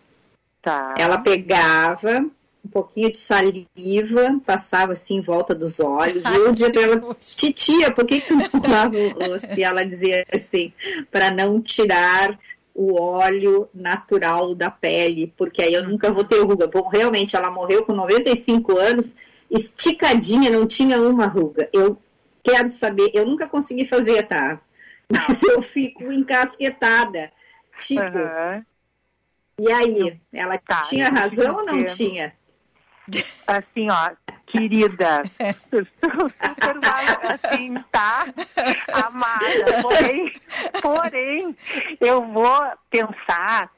Tá. Ela pegava um pouquinho de saliva, passava assim em volta dos olhos, e eu dizia para ela, titia, por que, que tu não lava o rosto? E ela dizia assim, para não tirar o óleo natural da pele, porque aí eu nunca vou ter ruga. Bom, realmente, ela morreu com 95 anos, esticadinha, não tinha uma ruga. Eu quero saber, eu nunca consegui fazer, tá? Mas eu fico encasquetada. Tipo, uhum. e aí? Ela tá, tinha razão ou não tinha? Assim, ó, querida, super assim, tá? Amada, porém, porém, eu vou pensar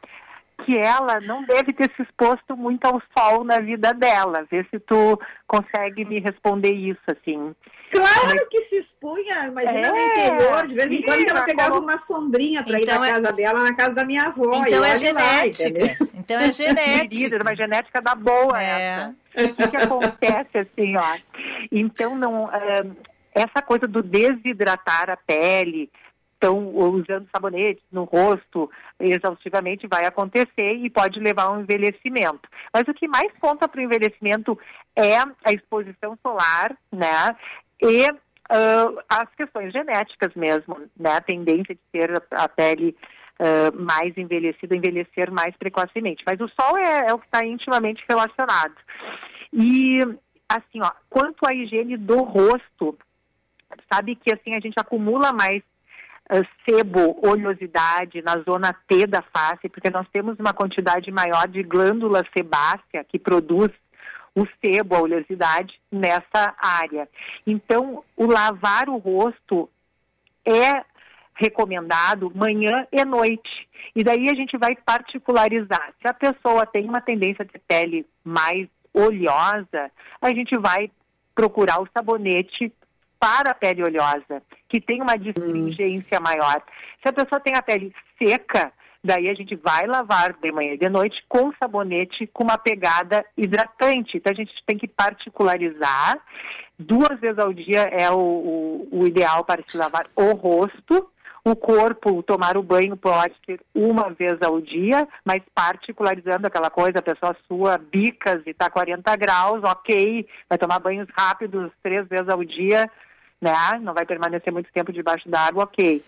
que ela não deve ter se exposto muito ao sol na vida dela. Vê se tu consegue me responder isso, assim. Claro Mas... que se expunha, imagina é, no interior, de vez em quando ela pegava uma sombrinha para então ir na é... casa dela, na casa da minha avó. Então é genética. Lá, então é genética. Querida, uma genética da boa é. essa. O que, que acontece assim, ó? Então não, é, essa coisa do desidratar a pele, então, usando sabonete no rosto exaustivamente vai acontecer e pode levar a um envelhecimento. Mas o que mais conta para o envelhecimento é a exposição solar, né? E uh, as questões genéticas mesmo, né? A tendência de ter a, pele uh, mais envelhecida, envelhecer mais precocemente. Mas o sol é, é o que está intimamente relacionado. E, assim, ó, quanto à higiene do rosto, sabe que assim a gente acumula mais uh, sebo, oleosidade na zona T da face, porque nós temos uma quantidade maior de glândula sebácea que produz o sebo, a oleosidade nessa área. Então, o lavar o rosto é recomendado manhã e noite. E daí a gente vai particularizar. Se a pessoa tem uma tendência de pele mais oleosa, a gente vai procurar o sabonete para a pele oleosa, que tem uma distringência maior. Se a pessoa tem a pele seca, daí a gente vai lavar de manhã e de noite com sabonete com uma pegada hidratante. Então a gente tem que particularizar. Duas vezes ao dia é o, o, o ideal para se lavar o rosto o corpo, tomar o banho pode ser uma vez ao dia, mas particularizando aquela coisa, a pessoa sua bicas e está 40 graus, ok, vai tomar banhos rápidos três vezes ao dia, né? Não vai permanecer muito tempo debaixo d'água, ok.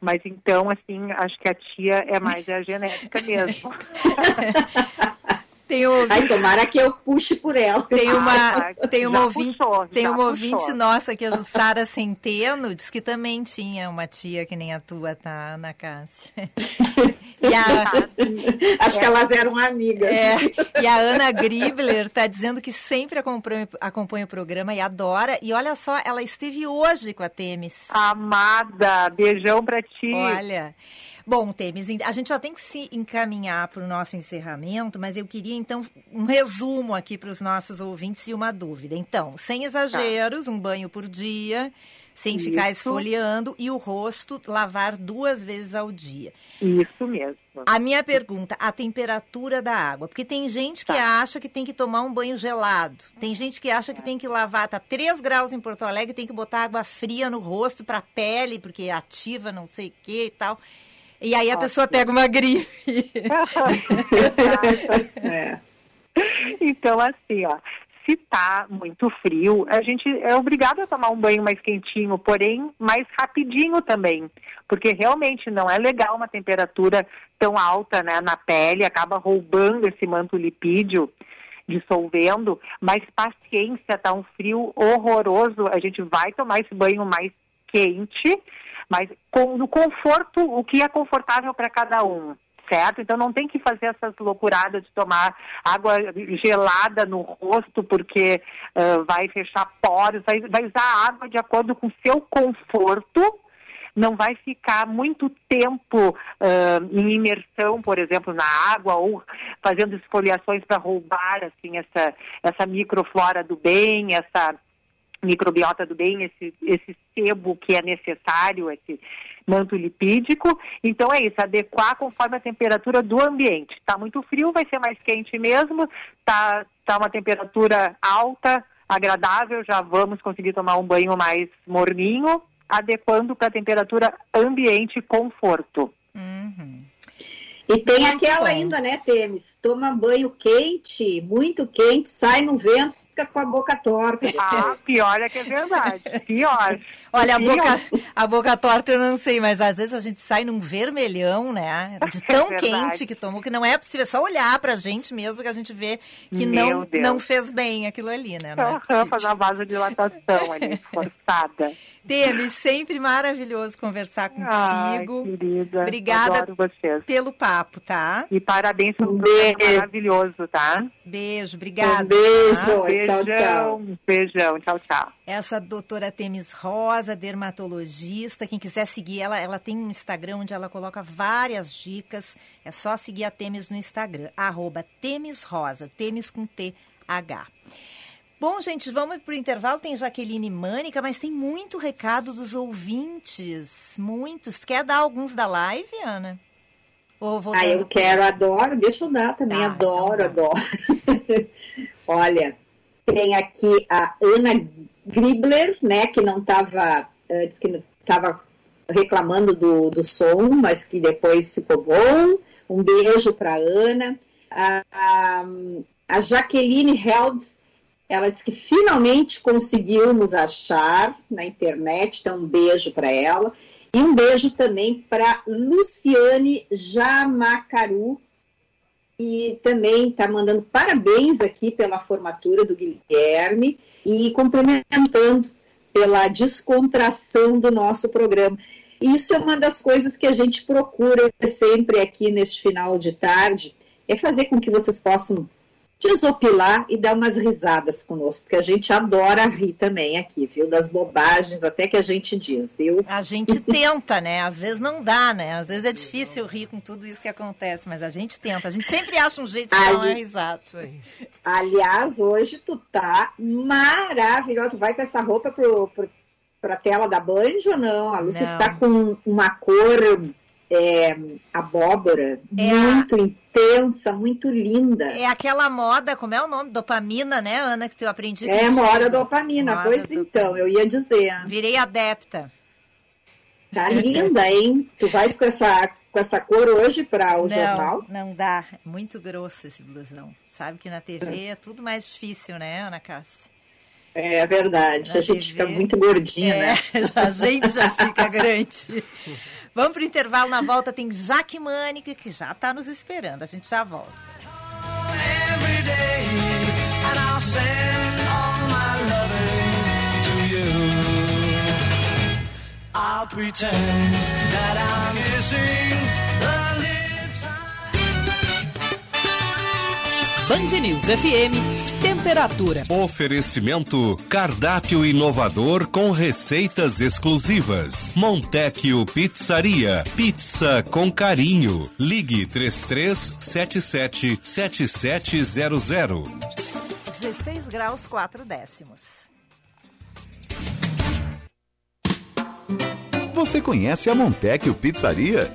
Mas então, assim, acho que a tia é mais a genética mesmo. [LAUGHS] Tem um. Ai, tomara que eu puxe por ela. Tem uma, tem uma ouvinte, puxou, tem uma ouvinte nossa que é a Jussara Centeno, diz que também tinha uma tia que nem a tua, tá, Ana Cássia. [LAUGHS] E a, [LAUGHS] Acho é, que elas eram amigas. É, e a Ana Gribler está dizendo que sempre acompanha, acompanha o programa e adora. E olha só, ela esteve hoje com a Temis. Amada, beijão pra ti. Olha. Bom, Temis, a gente já tem que se encaminhar para o nosso encerramento, mas eu queria, então, um resumo aqui para os nossos ouvintes e uma dúvida. Então, sem exageros, tá. um banho por dia, sem Isso. ficar esfoliando e o rosto lavar duas vezes ao dia. Isso mesmo. A minha pergunta, a temperatura da água, porque tem gente que tá. acha que tem que tomar um banho gelado, tem gente que acha que tem que lavar, tá 3 graus em Porto Alegre, tem que botar água fria no rosto para a pele, porque ativa não sei o que e tal. E aí a pessoa pega uma gripe. [LAUGHS] é. [LAUGHS] Então, assim, ó, se tá muito frio, a gente é obrigado a tomar um banho mais quentinho, porém mais rapidinho também, porque realmente não é legal uma temperatura tão alta, né, na pele, acaba roubando esse manto lipídio, dissolvendo, mas paciência, tá um frio horroroso, a gente vai tomar esse banho mais quente, mas com, no conforto, o que é confortável para cada um certo? Então não tem que fazer essas loucuradas de tomar água gelada no rosto porque uh, vai fechar poros, vai, vai usar água de acordo com o seu conforto, não vai ficar muito tempo uh, em imersão, por exemplo, na água ou fazendo esfoliações para roubar assim essa essa microflora do bem, essa microbiota do bem, esse, esse sebo que é necessário, esse manto lipídico. Então é isso, adequar conforme a temperatura do ambiente. Está muito frio, vai ser mais quente mesmo. Está tá uma temperatura alta, agradável, já vamos conseguir tomar um banho mais morninho, adequando para a temperatura ambiente conforto. Uhum. E tem muito aquela bom. ainda, né, Temes? Toma banho quente, muito quente, sai no vento, fica com a boca torta. Ah, pior é que é verdade. Pior. Olha, a boca, a boca torta eu não sei, mas às vezes a gente sai num vermelhão, né? De [LAUGHS] tão é quente que tomou, que não é possível, é só olhar pra gente mesmo que a gente vê que não, não fez bem aquilo ali, né? Não é Fazer uma vasodilatação ali, [LAUGHS] forçada. Teme, sempre maravilhoso conversar contigo. Ai, querida. Obrigada pelo papo, tá? E parabéns pelo beijo maravilhoso, tá? Beijo, obrigada. Um beijo. Tá? Beijão, tchau, tchau. Beijão, tchau, tchau. Essa doutora Temis Rosa, dermatologista, quem quiser seguir ela, ela tem um Instagram onde ela coloca várias dicas. É só seguir a Temis no Instagram, arroba Temis Rosa, Temis com T-H. Bom, gente, vamos para o intervalo. Tem Jaqueline Mânica, mas tem muito recado dos ouvintes. Muitos. Quer dar alguns da live, Ana? Ou vou ah, eu quero, adoro. Deixa eu dar também. Tá, adoro, então adoro. [LAUGHS] Olha, tem aqui a Ana Gribler, né, que não estava, uh, disse que estava reclamando do, do som, mas que depois ficou bom. Um beijo para Ana. A, a, a Jaqueline Held, ela disse que finalmente conseguiu nos achar na internet, então um beijo para ela. E um beijo também para Luciane Jamacaru, e também está mandando parabéns aqui pela formatura do Guilherme e complementando pela descontração do nosso programa. Isso é uma das coisas que a gente procura sempre aqui neste final de tarde, é fazer com que vocês possam desopilar e dar umas risadas conosco, porque a gente adora rir também aqui, viu? Das bobagens até que a gente diz, viu? A gente [LAUGHS] tenta, né? Às vezes não dá, né? Às vezes é difícil rir com tudo isso que acontece, mas a gente tenta. A gente sempre acha um jeito de Ali... dar uma risada. Aliás, hoje tu tá maravilhosa. Tu vai com essa roupa pro, pro para a tela da Band ou não? A Lúcia não. está com uma cor é, abóbora é muito a... intensa, muito linda. É aquela moda, como é o nome? Dopamina, né, Ana, que tu aprendi? É, moda dopamina, moda pois dopamina. então, eu ia dizer. Virei adepta. Tá linda, hein? Tu vais com essa, com essa cor hoje para o não, jornal? Não dá, é muito grosso esse blusão. Sabe que na TV é, é tudo mais difícil, né, Ana Cássia? É verdade, na a gente TV, fica muito gordinha, é, né? [LAUGHS] A gente já fica grande. [LAUGHS] Vamos para o intervalo, na volta tem Jaque Mânica, que já está nos esperando. A gente já volta. I'll pretend that I'm missing Band News FM, temperatura. Oferecimento cardápio inovador com receitas exclusivas. Montecchio Pizzaria, pizza com carinho. Ligue 3377 7700. 16 graus 4 décimos. Você conhece a Montecchio Pizzaria?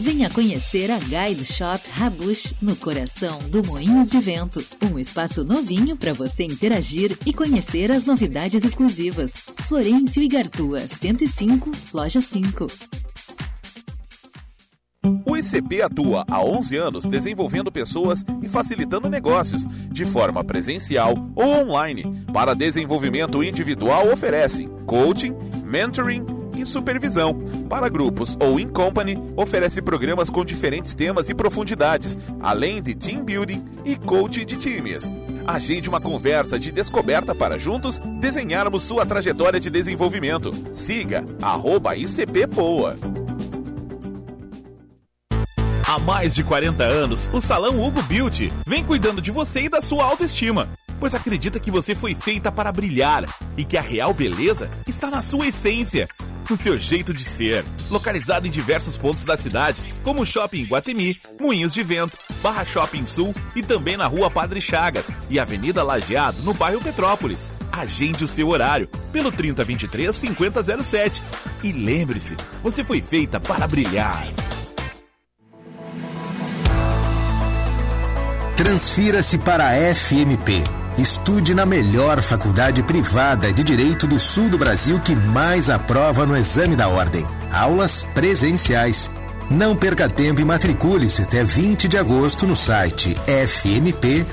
Venha conhecer a Guide Shop Rabush, no coração do Moinhos de Vento. Um espaço novinho para você interagir e conhecer as novidades exclusivas. Florencio e Gartua, 105, Loja 5. O ICP atua há 11 anos desenvolvendo pessoas e facilitando negócios, de forma presencial ou online. Para desenvolvimento individual, oferece coaching, mentoring e supervisão. Para grupos ou in company, oferece programas com diferentes temas e profundidades, além de team building e coach de times. Agende uma conversa de descoberta para juntos desenharmos sua trajetória de desenvolvimento. Siga ICPPoa. Há mais de 40 anos, o Salão Hugo Beauty vem cuidando de você e da sua autoestima, pois acredita que você foi feita para brilhar e que a real beleza está na sua essência no seu jeito de ser. Localizado em diversos pontos da cidade, como o Shopping Guatemi, Moinhos de Vento, Barra Shopping Sul e também na Rua Padre Chagas e Avenida Lajeado, no bairro Petrópolis. Agende o seu horário pelo 3023 5007. E lembre-se, você foi feita para brilhar. Transfira-se para a FMP Estude na melhor faculdade privada de Direito do Sul do Brasil que mais aprova no exame da ordem. Aulas presenciais. Não perca tempo e matricule-se até 20 de agosto no site fmp.edu.br.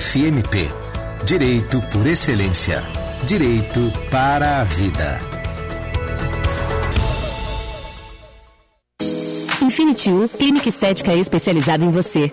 FMP Direito por Excelência. Direito para a Vida. Infinity U, clínica estética especializada em você.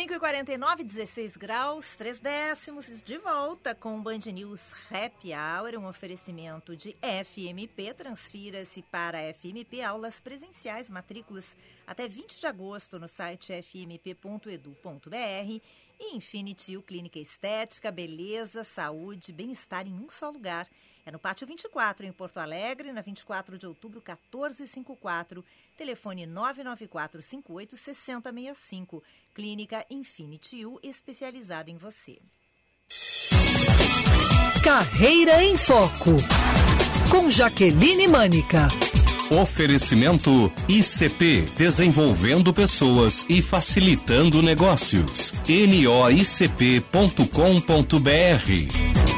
5 e 49 16 graus, 3 décimos, de volta com Band News Happy Hour, um oferecimento de FMP. Transfira-se para FMP aulas presenciais, matrículas até 20 de agosto no site fmp.edu.br e Infinity Clínica Estética, Beleza, Saúde, Bem-Estar em um só lugar. É no Pátio 24, em Porto Alegre, na 24 de outubro, 1454. Telefone 994 58 6065. Clínica Infinity U, especializada em você. Carreira em Foco. Com Jaqueline Mânica. Oferecimento ICP Desenvolvendo Pessoas e Facilitando Negócios. noicp.com.br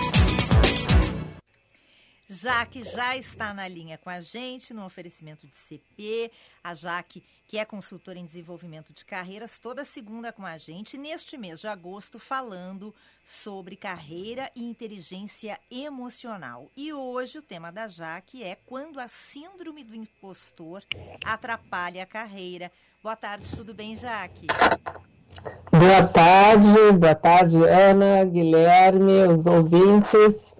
Jaque já está na linha com a gente no oferecimento de CP. A Jaque, que é consultora em desenvolvimento de carreiras, toda segunda com a gente, neste mês de agosto, falando sobre carreira e inteligência emocional. E hoje o tema da Jaque é quando a síndrome do impostor atrapalha a carreira. Boa tarde, tudo bem, Jaque? Boa tarde, boa tarde, Ana, Guilherme, os ouvintes.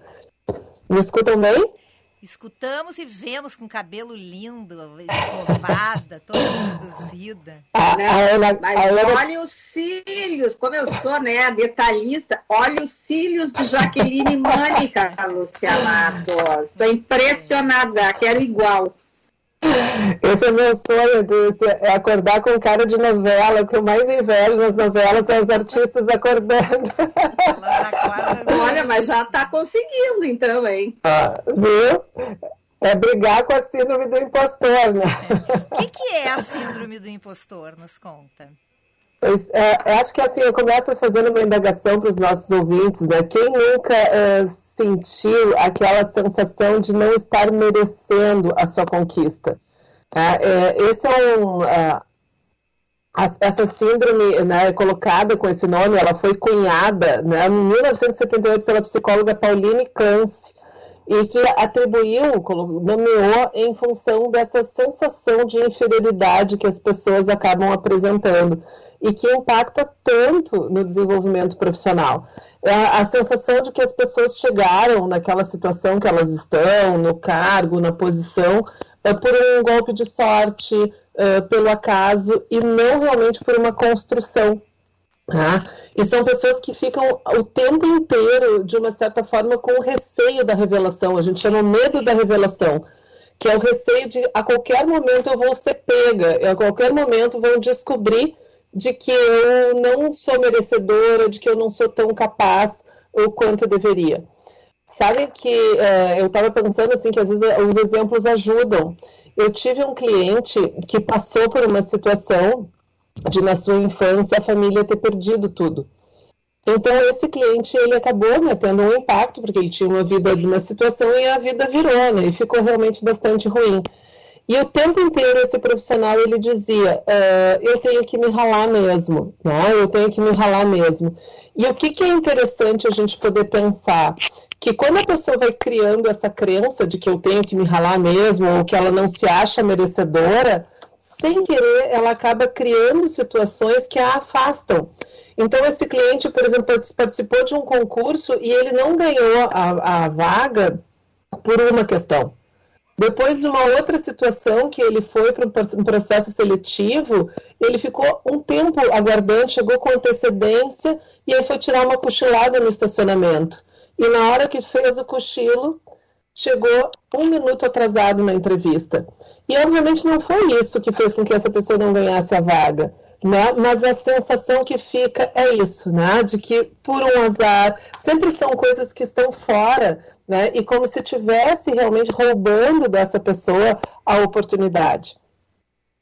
Me escutam bem? Escutamos e vemos com cabelo lindo, escovada, toda produzida. Né? Mas olha os cílios, como eu sou, né, detalhista, olha os cílios de Jaqueline Mânica, Luciana Matos. Estou impressionada, quero igual. Esse é meu sonho, Dulce, é acordar com cara de novela. O que eu mais invejo nas novelas são os artistas acordando. Olha, mas já está conseguindo, então, hein? Ah, viu? É brigar com a síndrome do impostor, né? O que, que é a síndrome do impostor? Nos conta. Pois, é, acho que assim, eu começo fazendo uma indagação para os nossos ouvintes, né? Quem nunca é, sentiu aquela sensação de não estar merecendo a sua conquista. É, é, esse é um, é, essa síndrome né, colocada com esse nome, ela foi cunhada né, em 1978 pela psicóloga Pauline Clance e que atribuiu, nomeou em função dessa sensação de inferioridade que as pessoas acabam apresentando e que impacta tanto no desenvolvimento profissional. É a sensação de que as pessoas chegaram naquela situação que elas estão, no cargo, na posição, é, por um golpe de sorte, é, pelo acaso, e não realmente por uma construção. Tá? E são pessoas que ficam o tempo inteiro, de uma certa forma, com o receio da revelação. A gente chama medo da revelação, que é o receio de a qualquer momento eu vou ser pega, a qualquer momento vão descobrir de que eu não sou merecedora, de que eu não sou tão capaz o quanto deveria. Sabe que uh, eu estava pensando assim que às vezes os exemplos ajudam. Eu tive um cliente que passou por uma situação de na sua infância a família ter perdido tudo. Então esse cliente ele acabou né, tendo um impacto porque ele tinha uma vida de uma situação e a vida virou, né, e ficou realmente bastante ruim. E o tempo inteiro esse profissional ele dizia: uh, eu tenho que me ralar mesmo, né? eu tenho que me ralar mesmo. E o que, que é interessante a gente poder pensar? Que quando a pessoa vai criando essa crença de que eu tenho que me ralar mesmo, ou que ela não se acha merecedora, sem querer ela acaba criando situações que a afastam. Então, esse cliente, por exemplo, participou de um concurso e ele não ganhou a, a vaga por uma questão depois de uma outra situação que ele foi para um processo seletivo, ele ficou um tempo aguardando, chegou com antecedência e aí foi tirar uma cochilada no estacionamento. E na hora que fez o cochilo, chegou um minuto atrasado na entrevista. E obviamente não foi isso que fez com que essa pessoa não ganhasse a vaga. Né? Mas a sensação que fica é isso, né? De que por um azar, sempre são coisas que estão fora né? E como se tivesse realmente roubando dessa pessoa a oportunidade.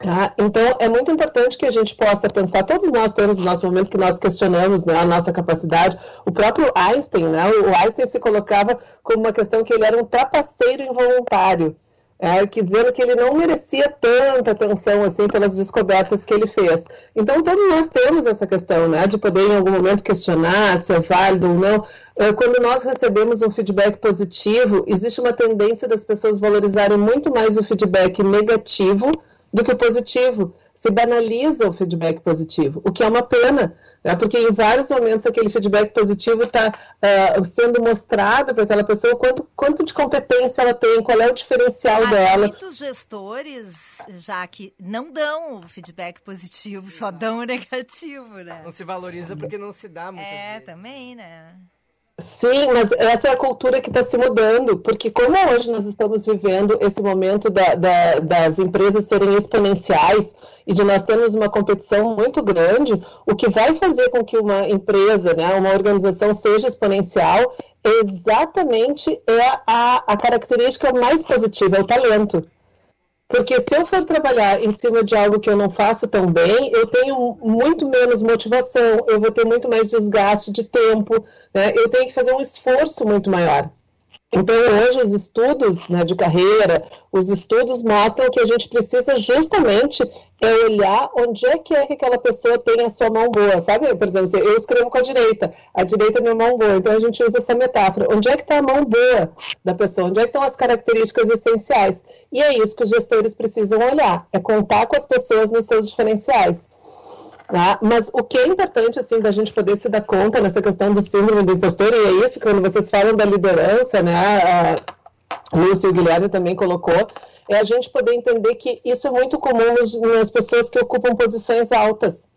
Tá? Então, é muito importante que a gente possa pensar, todos nós temos o nosso momento que nós questionamos né, a nossa capacidade. O próprio Einstein, né, o Einstein se colocava como uma questão que ele era um trapaceiro involuntário é, que dizendo que ele não merecia tanta atenção assim pelas descobertas que ele fez. Então todos nós temos essa questão, né, de poder em algum momento questionar se é válido ou não. É, quando nós recebemos um feedback positivo, existe uma tendência das pessoas valorizarem muito mais o feedback negativo do que o positivo. Se banaliza o feedback positivo, o que é uma pena, né? porque em vários momentos aquele feedback positivo está uh, é, sendo mostrado para aquela pessoa quanto, quanto de competência ela tem, qual é o diferencial Mas dela. Muitos gestores, já que não dão o feedback positivo, só dão o negativo, né? Não se valoriza porque não se dá muito. É, vezes. também, né? Sim, mas essa é a cultura que está se mudando, porque como hoje nós estamos vivendo esse momento da, da, das empresas serem exponenciais, e de nós termos uma competição muito grande, o que vai fazer com que uma empresa, né, uma organização seja exponencial exatamente é a, a característica mais positiva, é o talento. Porque se eu for trabalhar em cima de algo que eu não faço tão bem, eu tenho muito menos motivação, eu vou ter muito mais desgaste de tempo, né? eu tenho que fazer um esforço muito maior. Então, hoje, os estudos né, de carreira, os estudos mostram que a gente precisa justamente é olhar onde é que é que aquela pessoa tem a sua mão boa, sabe? Por exemplo, eu escrevo com a direita, a direita é minha mão boa, então a gente usa essa metáfora. Onde é que está a mão boa da pessoa? Onde é que estão as características essenciais? E é isso que os gestores precisam olhar, é contar com as pessoas nos seus diferenciais. Tá? Mas o que é importante, assim, da gente poder se dar conta nessa questão do síndrome do impostor, e é isso, quando vocês falam da liderança, né, a Lúcia e o Guilherme também colocou, é a gente poder entender que isso é muito comum nas, nas pessoas que ocupam posições altas.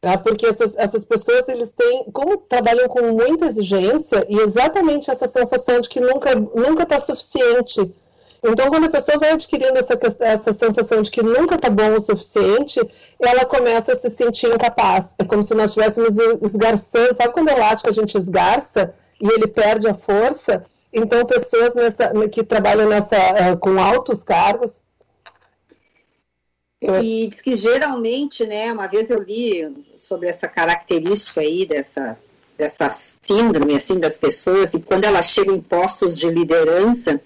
Tá? Porque essas, essas pessoas, eles têm, como trabalham com muita exigência, e exatamente essa sensação de que nunca nunca está suficiente, então, quando a pessoa vai adquirindo essa, essa sensação de que nunca está bom o suficiente, ela começa a se sentir incapaz. É como se nós estivéssemos esgarçando. Sabe quando o elástico a gente esgarça e ele perde a força? Então, pessoas nessa, que trabalham nessa, uh, com altos cargos. Eu... E diz que geralmente, né, uma vez eu li sobre essa característica aí dessa, dessa síndrome assim das pessoas, e quando elas chegam em postos de liderança,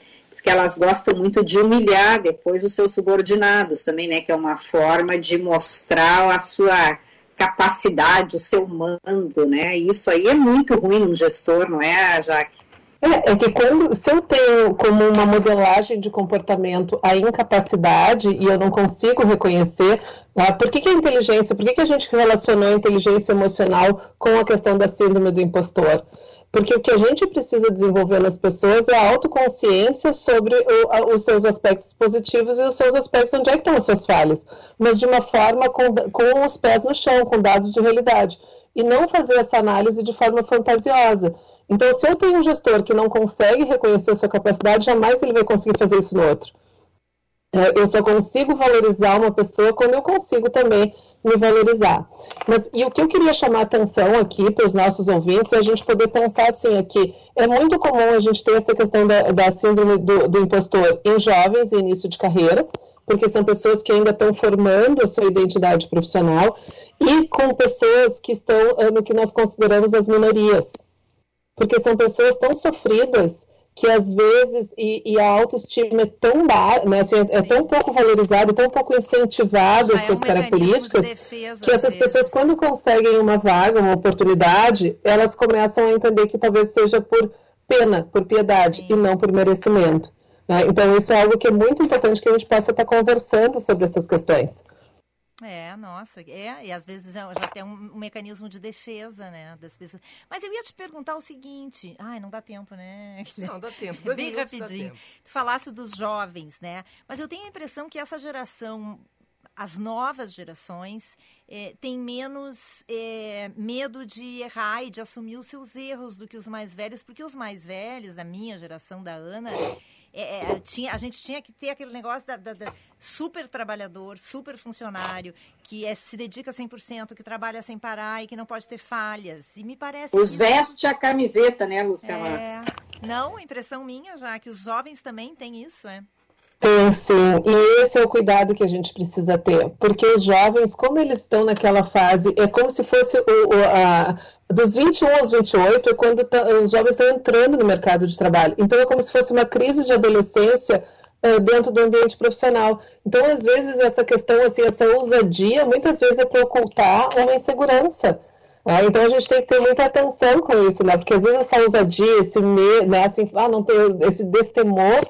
que elas gostam muito de humilhar depois os seus subordinados também, né? Que é uma forma de mostrar a sua capacidade, o seu mando, né? Isso aí é muito ruim no gestor, não é, Jaque? É, é que quando, se eu tenho como uma modelagem de comportamento a incapacidade e eu não consigo reconhecer, tá? por que, que a inteligência, por que, que a gente relacionou a inteligência emocional com a questão da síndrome do impostor? Porque o que a gente precisa desenvolver nas pessoas é a autoconsciência sobre o, a, os seus aspectos positivos e os seus aspectos onde é que estão as suas falhas, mas de uma forma com, com os pés no chão, com dados de realidade. E não fazer essa análise de forma fantasiosa. Então, se eu tenho um gestor que não consegue reconhecer a sua capacidade, jamais ele vai conseguir fazer isso no outro. É, eu só consigo valorizar uma pessoa quando eu consigo também me valorizar. Mas e o que eu queria chamar atenção aqui para os nossos ouvintes é a gente poder pensar assim aqui. É muito comum a gente ter essa questão da, da síndrome do, do impostor em jovens e início de carreira, porque são pessoas que ainda estão formando a sua identidade profissional, e com pessoas que estão eh, no que nós consideramos as minorias. Porque são pessoas tão sofridas que às vezes e, e, a autoestima é tão né, assim, é, é, tão pouco valorizada, tão pouco incentivada as é suas um características, de defesa, que essas pessoas, quando conseguem uma vaga, uma oportunidade, elas começam a entender que talvez seja por pena, por piedade, Sim. e não por merecimento. Né? Então, isso é algo que é muito importante que a gente possa estar conversando sobre essas questões. É, nossa, é, e às vezes é, já tem um, um, mecanismo de defesa, né, das pessoas. Mas eu ia te perguntar o seguinte, ai, não dá tempo, né? [LAUGHS] Não, dá tempo, Dois Bem rapidinho. Tu falasse dos jovens, né, mas eu tenho a impressão que essa geração as novas gerações é, têm menos é, medo de errar e de assumir os seus erros do que os mais velhos, porque os mais velhos, da minha geração, da Ana, é, é, tinha, a gente tinha que ter aquele negócio da, da, da super trabalhador, super funcionário, que é, se dedica 100%, que trabalha sem parar e que não pode ter falhas. E me parece. Os que... veste a camiseta, né, Luciana? É... Não, impressão minha já, que os jovens também têm isso, é. Tem sim, e esse é o cuidado que a gente precisa ter, porque os jovens, como eles estão naquela fase, é como se fosse o, o a, dos 21 aos 28, é quando tá, os jovens estão entrando no mercado de trabalho. Então é como se fosse uma crise de adolescência uh, dentro do ambiente profissional. Então, às vezes, essa questão, assim, essa ousadia, muitas vezes é para ocultar uma insegurança. Né? Então a gente tem que ter muita atenção com isso, né? Porque às vezes essa ousadia, esse medo, né? assim, ah, não ter esse destemor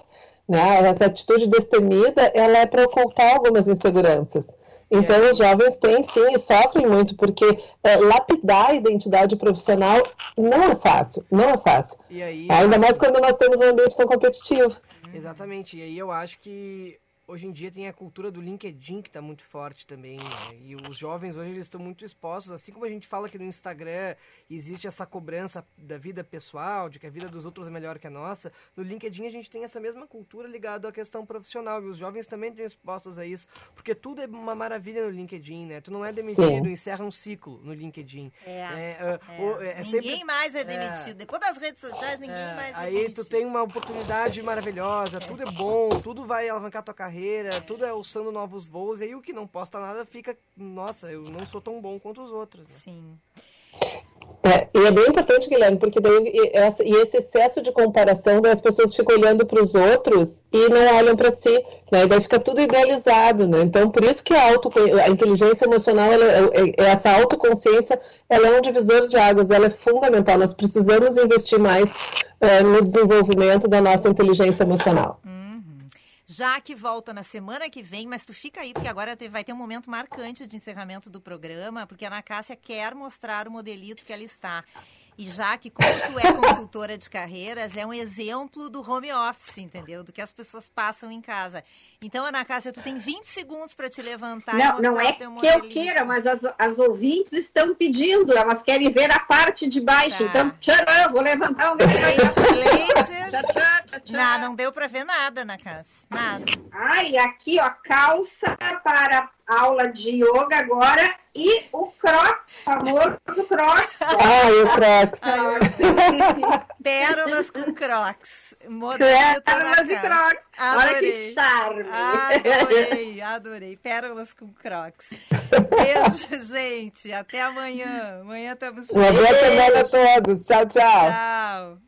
né? Essa atitude destemida, ela é para ocultar algumas inseguranças. Então, é. os jovens têm sim e sofrem muito, porque é, lapidar a identidade profissional não é fácil, não é fácil. Aí, Ainda mais quando nós temos um ambiente tão competitivo. Exatamente, e aí eu acho que hoje em dia tem a cultura do LinkedIn que está muito forte também, né? E os jovens hoje eles estão muito expostos, assim como a gente fala que no Instagram existe essa cobrança da vida pessoal, de que a vida dos outros é melhor que a nossa, no LinkedIn a gente tem essa mesma cultura ligada à questão profissional, e os jovens também estão expostos a isso, porque tudo é uma maravilha no LinkedIn, né? Tu não é demitido, Sim. encerra um ciclo no LinkedIn. É, é, uh, é. é ninguém sempre... mais é demitido. Depois das redes sociais, ninguém mais é Aí demitido. tu tem uma oportunidade maravilhosa, tudo é bom, tudo vai alavancar tua carreira, tudo é alçando novos voos, e aí o que não posta nada fica, nossa, eu não sou tão bom quanto os outros. Né? Sim. É, e é bem importante, Guilherme, porque daí e, essa, e esse excesso de comparação, daí as pessoas ficam olhando para os outros e não olham para si, né? E daí fica tudo idealizado, né? Então, por isso que a, auto, a inteligência emocional, ela, é, é, essa autoconsciência, ela é um divisor de águas, ela é fundamental. Nós precisamos investir mais é, no desenvolvimento da nossa inteligência emocional. Hum já que volta na semana que vem, mas tu fica aí, porque agora vai ter um momento marcante de encerramento do programa, porque a Ana Cássia quer mostrar o modelito que ela está. E já que, como tu é consultora de carreiras, é um exemplo do home office, entendeu? Do que as pessoas passam em casa. Então, Ana Cássia, tu tem 20 segundos para te levantar Não, não é que eu queira, mas as, as ouvintes estão pedindo, elas querem ver a parte de baixo. Tá. Então, tcharam, vou levantar o meu laser. tchá, tchá, tchá. Não, não deu para ver nada, Ana Cássia. Nada. Ai, aqui, ó, calça para aula de yoga agora e o Crocs, famoso Crocs. Ai, o Crocs. [LAUGHS] Pérolas com Crocs. Pérolas e Crocs. Adorei. Olha que charme. Adorei, adorei. Pérolas com Crocs. Beijo, [LAUGHS] gente. Até amanhã. Amanhã estamos Uma boa semana a todos. Tchau, tchau. Tchau.